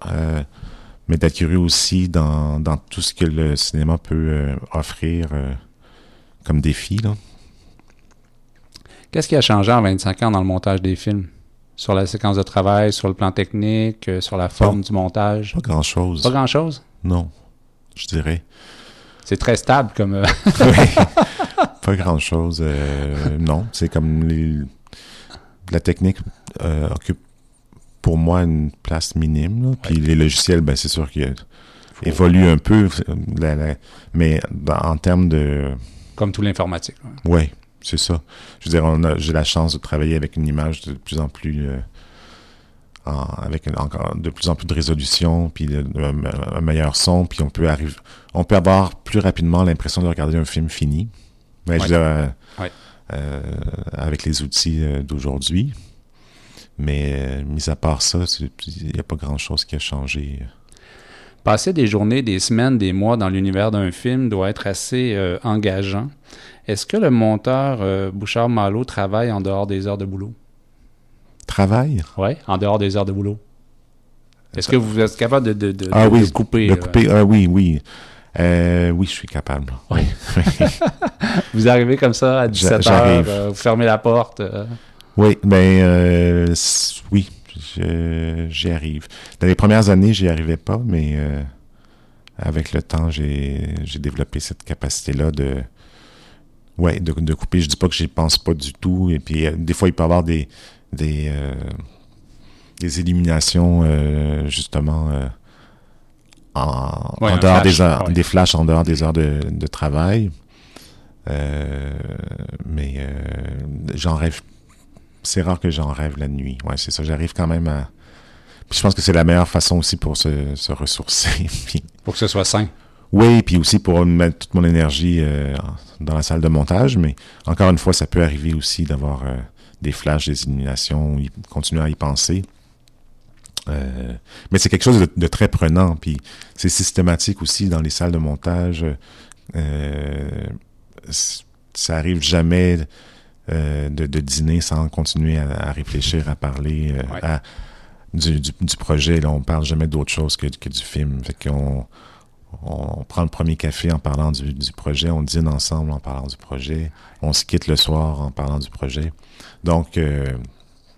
mais d'être curieux aussi dans, dans tout ce que le cinéma peut euh, offrir euh, comme défi. Là. Qu'est-ce qui a changé en 25 ans dans le montage des films? Sur la séquence de travail, sur le plan technique, euh, sur la forme du montage? Pas grand-chose. Pas grand-chose? Non, je dirais. C'est très stable comme... Oui. pas grand-chose. euh, non, c'est comme les- la technique euh, occupe pour moi une place minime. là. Puis les logiciels, ben, c'est sûr qu'ils évoluent un peu, la- la- mais dans- en termes de... comme tout l'informatique. ouais. Ouais, c'est ça. Je veux dire, j'ai la chance de travailler avec une image de plus en plus avec encore de plus en plus de résolution, puis un meilleur son, puis on peut arriver, on peut avoir plus rapidement l'impression de regarder un film fini. Mais je euh, euh, avec les outils euh, d'aujourd'hui. Mais mis à part ça, il n'y a pas grand-chose qui a changé. Passer des journées, des semaines, des mois dans l'univers d'un film doit être assez engageant. Est-ce que le monteur Bouchard Malo travaille en dehors des heures de boulot? travail. Oui, en dehors des heures de boulot. Est-ce que vous êtes capable de, de, ah, oui, couper? De couper ah, oui, oui. Euh, oui, je suis capable. Oui. vous arrivez comme ça à 17 h euh, vous fermez la porte. Euh. Oui, ben oui, j'y arrive. Dans les premières années, j'y arrivais pas, mais avec le temps, j'ai développé cette capacité-là de, ouais, de, de, couper. Je dis pas que j'y pense pas du tout. Et puis, des fois, il peut y avoir des, des, euh, des éliminations, euh, justement, euh, en, dehors des heures, des flashs en dehors des heures de, de travail. mais j'en rêve. C'est rare que j'en rêve la nuit. Ouais, c'est ça. J'arrive quand même à. Puis je pense que c'est la meilleure façon aussi pour se, se ressourcer. pour que ce soit sain. Oui, puis aussi pour mettre toute mon énergie dans la salle de montage. Mais encore une fois, ça peut arriver aussi d'avoir des flashs, des illuminations, continuer à y penser. Euh, mais c'est quelque chose de, très prenant, puis c'est systématique aussi dans les salles de montage. Euh, ça arrive jamais euh, de, dîner sans continuer à, réfléchir, à parler à, du, projet. Là, on parle jamais d'autre chose que, du film. Fait qu'on on prend le premier café en parlant du, du, projet, on dîne ensemble en parlant du projet, on se quitte le soir en parlant du projet. Donc, euh,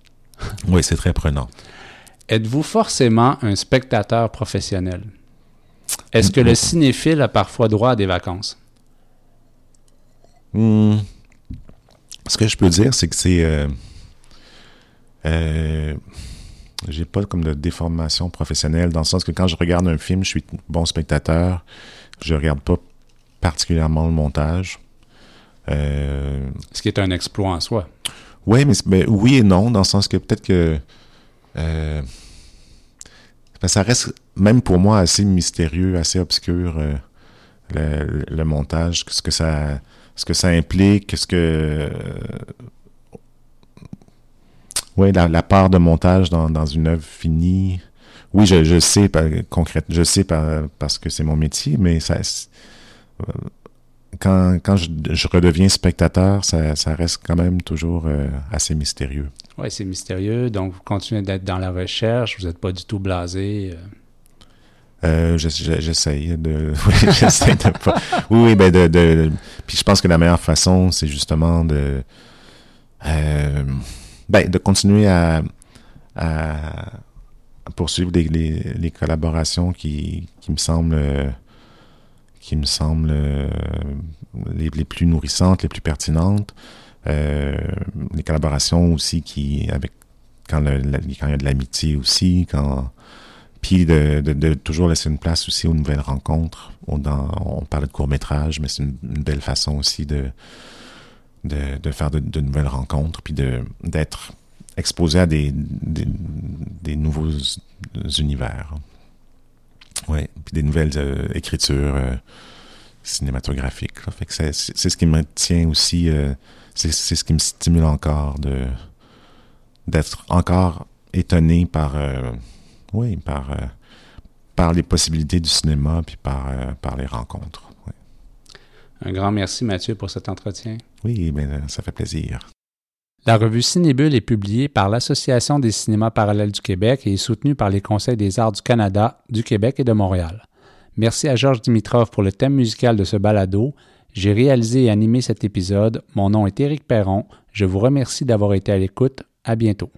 oui, c'est très prenant. Êtes-vous forcément un spectateur professionnel? Est-ce que le cinéphile a parfois droit à des vacances? Hmm. Ce que je peux dire, c'est que c'est... Euh, euh, j'ai pas comme de déformation professionnelle, dans le sens que quand je regarde un film, je suis bon spectateur. Je regarde pas particulièrement le montage. Ce qui est un exploit en soi. Oui, mais, ben, oui et non, dans le sens que peut-être que euh, ben, ça reste, même pour moi, assez mystérieux, assez obscur, euh, le, montage, ce que ça, ce que ça implique, ce que... Euh, oui, la, part de montage dans, dans une œuvre finie. Oui, je, je sais, concrètement, je sais parce que c'est mon métier, mais ça quand, quand je, redeviens spectateur, ça, ça, reste quand même toujours euh, assez mystérieux. Oui, c'est mystérieux. Donc, vous continuez d'être dans la recherche. Vous n'êtes pas du tout blasé. Euh. Euh, j'essaye de. Oui, j'essaye de pas. Oui, ben de, de, Puis je pense que la meilleure façon, c'est justement de. ben, de continuer à, à poursuivre les, les, les, collaborations qui, qui me semblent qui me semblent euh, les, plus nourrissantes, les plus pertinentes. Euh, les collaborations aussi qui avec quand, le, quand il y a de l'amitié aussi, quand puis de, de, toujours laisser une place aussi aux nouvelles rencontres. On, dans, parle de court métrage, mais c'est une, belle façon aussi de de, faire de, nouvelles rencontres, puis d'être exposé à des, des, nouveaux univers. Oui, puis des nouvelles euh, écritures euh, cinématographiques. C'est, ce qui me tient aussi, euh, c'est, ce qui me stimule encore d'être encore étonné par, oui, par, par les possibilités du cinéma puis par, par les rencontres. Un grand merci Mathieu pour cet entretien. Oui, ben, ça fait plaisir. La revue Cinébule est publiée par l'Association des cinémas parallèles du Québec et est soutenue par les Conseils des arts du Canada, du Québec et de Montréal. Merci à Georges Dimitrov pour le thème musical de ce balado. J'ai réalisé et animé cet épisode. Mon nom est Éric Perron. Je vous remercie d'avoir été à l'écoute. À bientôt.